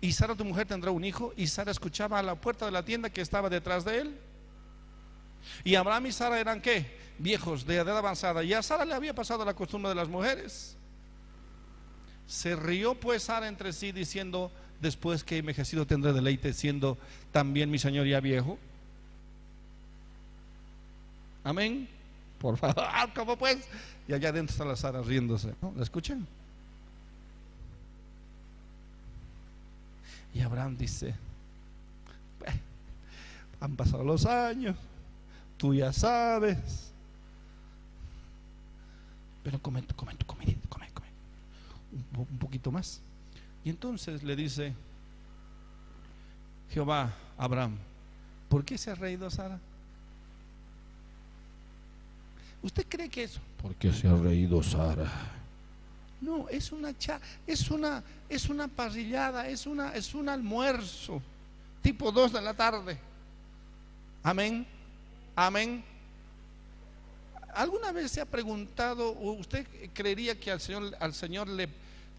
y Sara tu mujer tendrá un hijo y Sara escuchaba a la puerta de la tienda que estaba detrás de él. Y Abraham y Sara eran qué? Viejos de edad avanzada. Y a Sara le había pasado la costumbre de las mujeres. Se rió pues Sara entre sí diciendo, después que envejecido tendré deleite siendo también mi Señor ya viejo? Amén. Por favor, ¿cómo pues? Y allá adentro está la Sara riéndose. ¿No? ¿La escuchan? Y Abraham dice, han pasado los años, tú ya sabes. Pero come, come, come, come, come. Un, poquito más. Y entonces le dice Jehová a Abraham, ¿por qué se ha reído Sara? ¿Usted cree que eso? ¿Por qué se ha reído Sara? No, es una cha, es una es una parrillada, es una es un almuerzo tipo dos de la tarde. Amén. Amén. ¿Alguna vez se ha preguntado o usted creería que al Señor al Señor le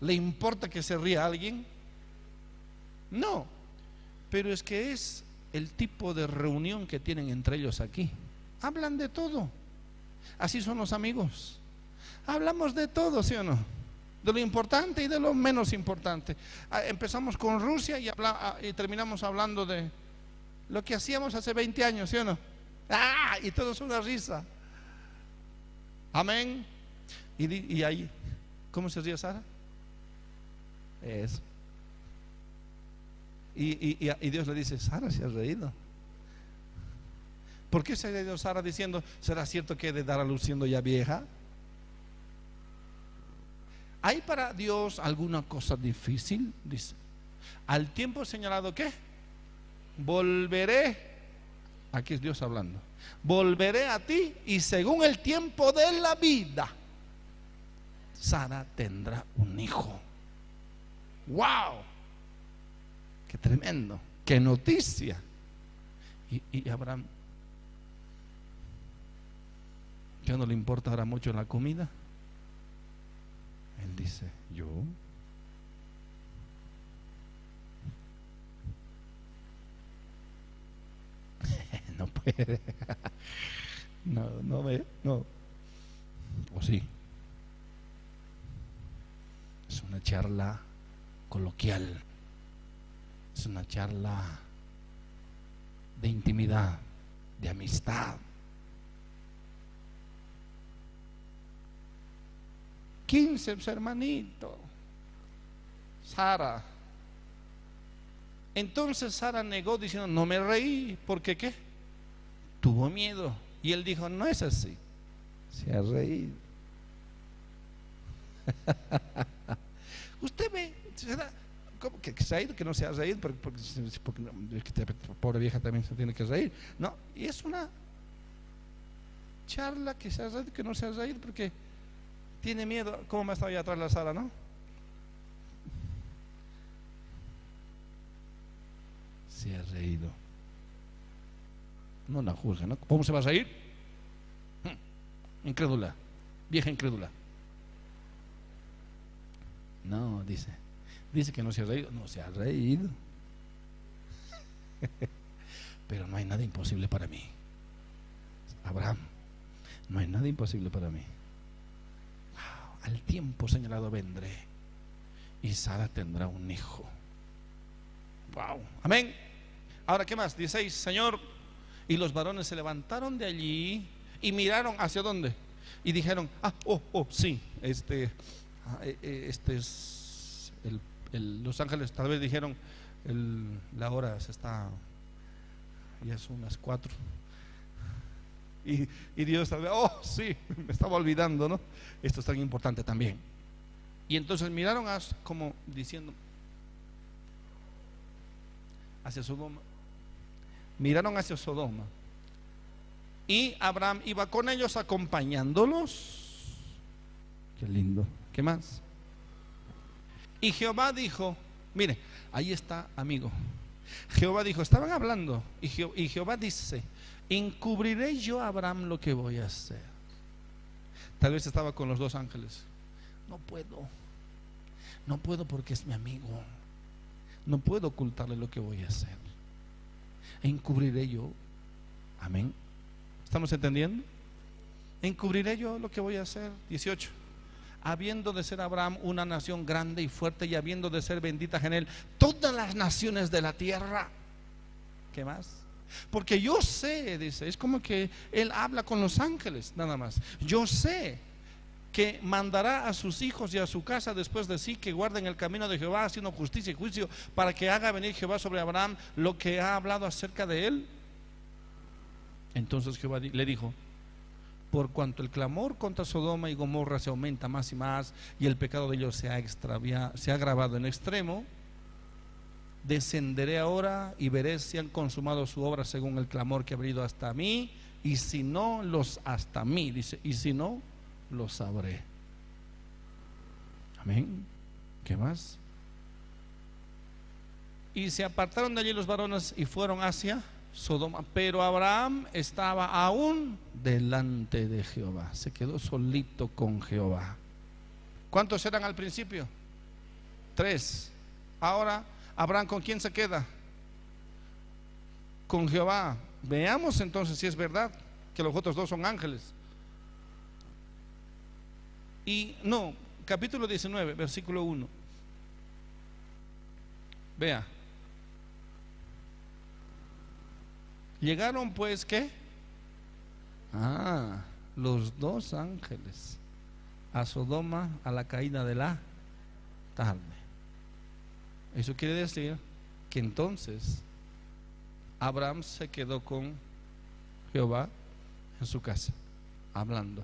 ¿Le importa que se ría alguien? No, pero es que es el tipo de reunión que tienen entre ellos aquí. Hablan de todo. Así son los amigos. Hablamos de todo, ¿sí o no? De lo importante y de lo menos importante. Ah, empezamos con Rusia y, ah, y terminamos hablando de lo que hacíamos hace 20 años, ¿sí o no? ¡Ah! Y todo es una risa. Amén. Y, ahí, ¿cómo se ríe Sara? Eso. Y, y, Dios le dice, Sara se ha reído. ¿Por qué se ha reído Sara diciendo, ¿será cierto que he de dar a luz siendo ya vieja? ¿Hay para Dios alguna cosa difícil? Dice. Al tiempo señalado, ¿qué? Volveré. Aquí es Dios hablando. Volveré a ti y según el tiempo de la vida, Sara tendrá un hijo. ¡Wow! ¡Qué tremendo! ¡Qué noticia! Y, Abraham, ¿qué no le importa ahora mucho la comida? Él dice, ¿yo? no puede. no, no ve, no. ¿O sí? Es una charla coloquial, es una charla de intimidad, de amistad. 15 hermanito. Sara. Entonces Sara negó diciendo, no me reí, porque qué? Tuvo miedo. Y él dijo, no es así. Se ha reído. Usted ve, Que, se ha ido, que no se ha reído, porque, porque, pobre vieja también se tiene que reír. No, y es una charla que se ha reído, que no se ha reído, porque tiene miedo. ¿Cómo me estado allá atrás de la sala, no? Se ha reído. No la juzga, ¿no? ¿Cómo se va a reír? Hmm, incrédula, vieja incrédula. No, dice. Dice que no se ha reído. No se ha reído. Pero no hay nada imposible para mí. Abraham, no hay nada imposible para mí. Al tiempo señalado vendré y Sara tendrá un hijo. Wow. Amén. Ahora, ¿qué más? 16, Señor. Y los varones se levantaron de allí y miraron hacia dónde. Y dijeron, ah, oh, oh, sí, este, Ah, eh, eh, este es Los Ángeles tal vez dijeron la hora se está ya son unas cuatro y, Dios tal oh sí me estaba olvidando no esto es tan importante también. Y entonces miraron como diciendo hacia Sodoma. Miraron hacia Sodoma. Y Abraham iba con ellos acompañándolos. Qué lindo. ¿Qué más? Y Jehová dijo, mire, ahí está, amigo. Jehová dijo, estaban hablando, y, Jehová dice, encubriré yo a Abraham lo que voy a hacer. Tal vez estaba con los dos ángeles. No puedo, no puedo porque es mi amigo. No puedo ocultarle lo que voy a hacer. Encubriré yo. Amén. ¿Estamos entendiendo? Encubriré yo lo que voy a hacer. 18 habiendo de ser Abraham una nación grande y fuerte y habiendo de ser bendita en él todas las naciones de la tierra. ¿Qué más? Porque yo sé, dice, es como que él habla con los ángeles, nada más. Yo sé que mandará a sus hijos y a su casa después de sí que guarden el camino de Jehová haciendo justicia y juicio para que haga venir Jehová sobre Abraham lo que ha hablado acerca de él. Entonces Jehová le dijo, por cuanto el clamor contra Sodoma y Gomorra se aumenta más y más y el pecado de ellos se ha, se ha agravado en extremo, descenderé ahora y veré si han consumado su obra según el clamor que ha venido hasta mí, y si no, los hasta mí, dice, y si no, los sabré. Amén. ¿Qué más? Y se apartaron de allí los varones y fueron hacia Sodoma. Pero Abraham estaba aún delante de Jehová. Se quedó solito con Jehová. ¿Cuántos eran al principio? Tres. Ahora, Abraham, ¿con quién se queda? Con Jehová. Veamos entonces si es verdad que los otros dos son ángeles. Y no, capítulo 19, versículo 1. Vea. Llegaron pues, ¿qué? Ah, los dos ángeles a Sodoma a la caída de la tarde. Eso quiere decir que entonces Abraham se quedó con Jehová en su casa, hablando,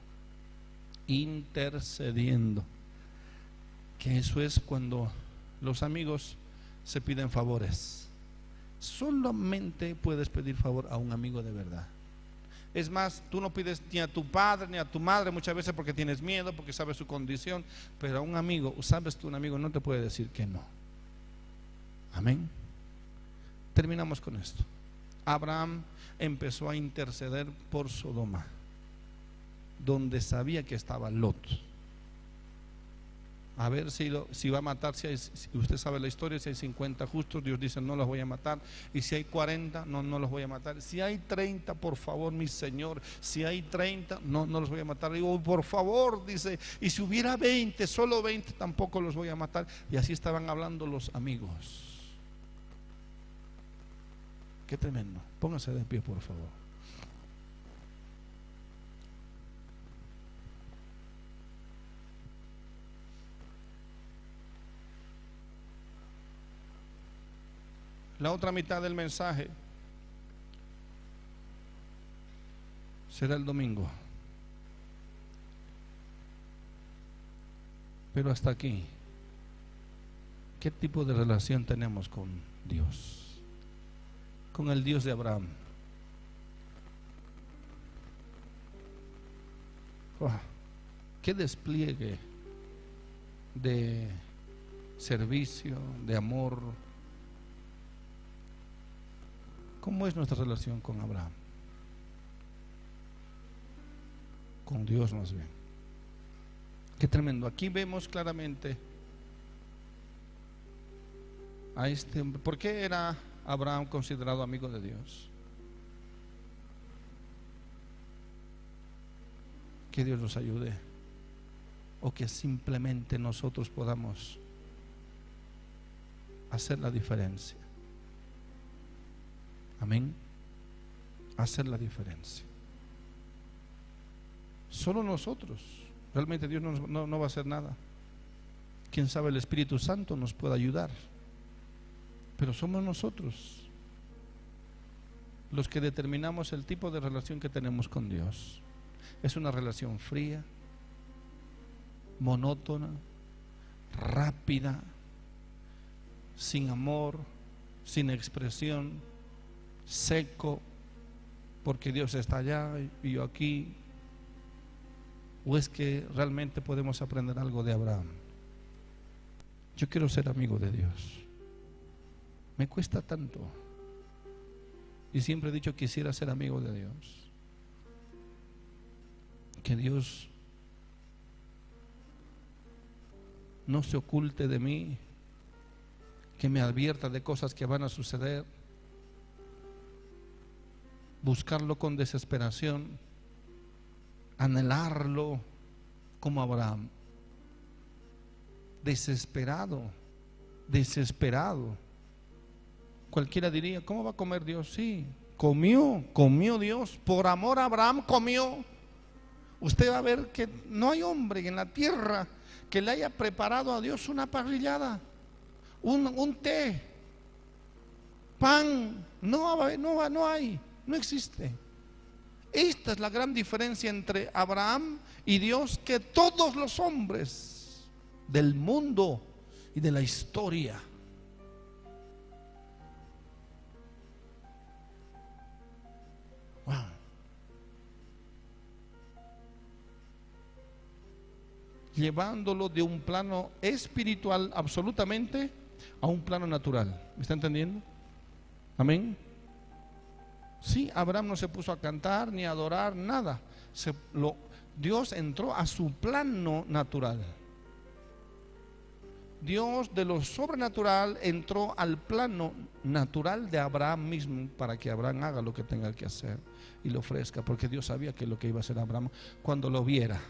intercediendo. Que eso es cuando los amigos se piden favores solamente puedes pedir favor a un amigo de verdad. Es más, tú no pides ni a tu padre ni a tu madre muchas veces porque tienes miedo, porque sabes su condición, pero a un amigo, sabes que un amigo no te puede decir que no. Amén. Terminamos con esto. Abraham empezó a interceder por Sodoma, donde sabía que estaba Lot a ver si, va a matar, si, usted sabe la historia, si hay 50 justos, Dios dice no los voy a matar, y si hay 40, no, no los voy a matar, si hay 30, por favor, mi Señor, si hay 30, no, no los voy a matar, digo, por favor, dice, y si hubiera 20, solo 20, tampoco los voy a matar, y así estaban hablando los amigos. Qué tremendo, póngase de pie, por favor. La otra mitad del mensaje será el domingo. Pero hasta aquí ¿Qué tipo de relación tenemos con Dios? Con el Dios de Abraham. qué despliegue de servicio, de amor. ¿Cómo es nuestra relación con Abraham? Con Dios más bien. Qué tremendo. Aquí vemos claramente a este hombre. ¿Por qué era Abraham considerado amigo de Dios? Que Dios nos ayude. O que simplemente nosotros podamos hacer la diferencia. Amén. Hacer la diferencia. Solo nosotros. Realmente Dios no, no, va a hacer nada. Quién sabe, el Espíritu Santo nos puede ayudar. Pero somos nosotros los que determinamos el tipo de relación que tenemos con Dios. Es una relación fría, monótona, rápida, sin amor, sin expresión, seco, porque Dios está allá y yo aquí. ¿O es que realmente podemos aprender algo de Abraham? Yo quiero ser amigo de Dios. Me cuesta tanto. Y siempre he dicho quisiera ser amigo de Dios. Que Dios no se oculte de mí, que me advierta de cosas que van a suceder. Buscarlo con desesperación, anhelarlo como Abraham. Desesperado, desesperado. Cualquiera diría, ¿cómo va a comer Dios? Sí, comió, comió Dios. Por amor a Abraham comió. Usted va a ver que no hay hombre en la tierra que le haya preparado a Dios una parrillada un, té, pan, no, no, no hay, no existe. Esta es la gran diferencia entre Abraham y Dios que todos los hombres del mundo y de la historia. Llevándolo de un plano espiritual absolutamente a un plano natural. ¿Me está entendiendo? Amén. Sí, Abraham no se puso a cantar ni a adorar, nada. Dios entró a su plano natural. Dios de lo sobrenatural entró al plano natural de Abraham mismo para que Abraham haga lo que tenga que hacer y lo ofrezca, porque Dios sabía que lo que iba a hacer Abraham cuando lo viera.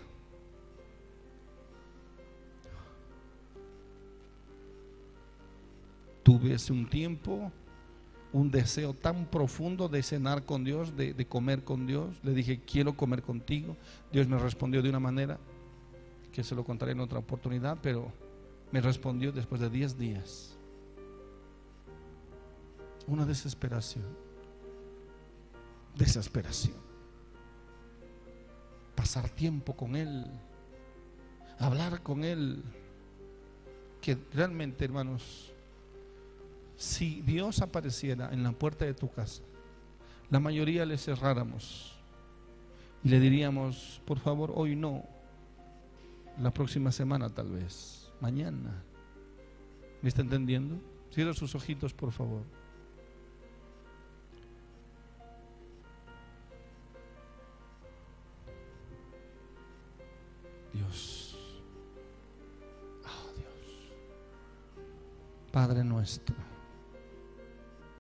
tuve un tiempo un deseo tan profundo de cenar con Dios, de, comer con Dios. Le dije, quiero comer contigo. Dios me respondió de una manera que se lo contaré en otra oportunidad, pero me respondió después de 10 días. Una desesperación. Desesperación. Pasar tiempo con Él. Hablar con Él. Que realmente, hermanos, si Dios apareciera en la puerta de tu casa, la mayoría le cerráramos y le diríamos, por favor, hoy no, la próxima semana tal vez, mañana. ¿Me está entendiendo? Cierra sus ojitos, por favor. Dios. Oh Dios. Padre nuestro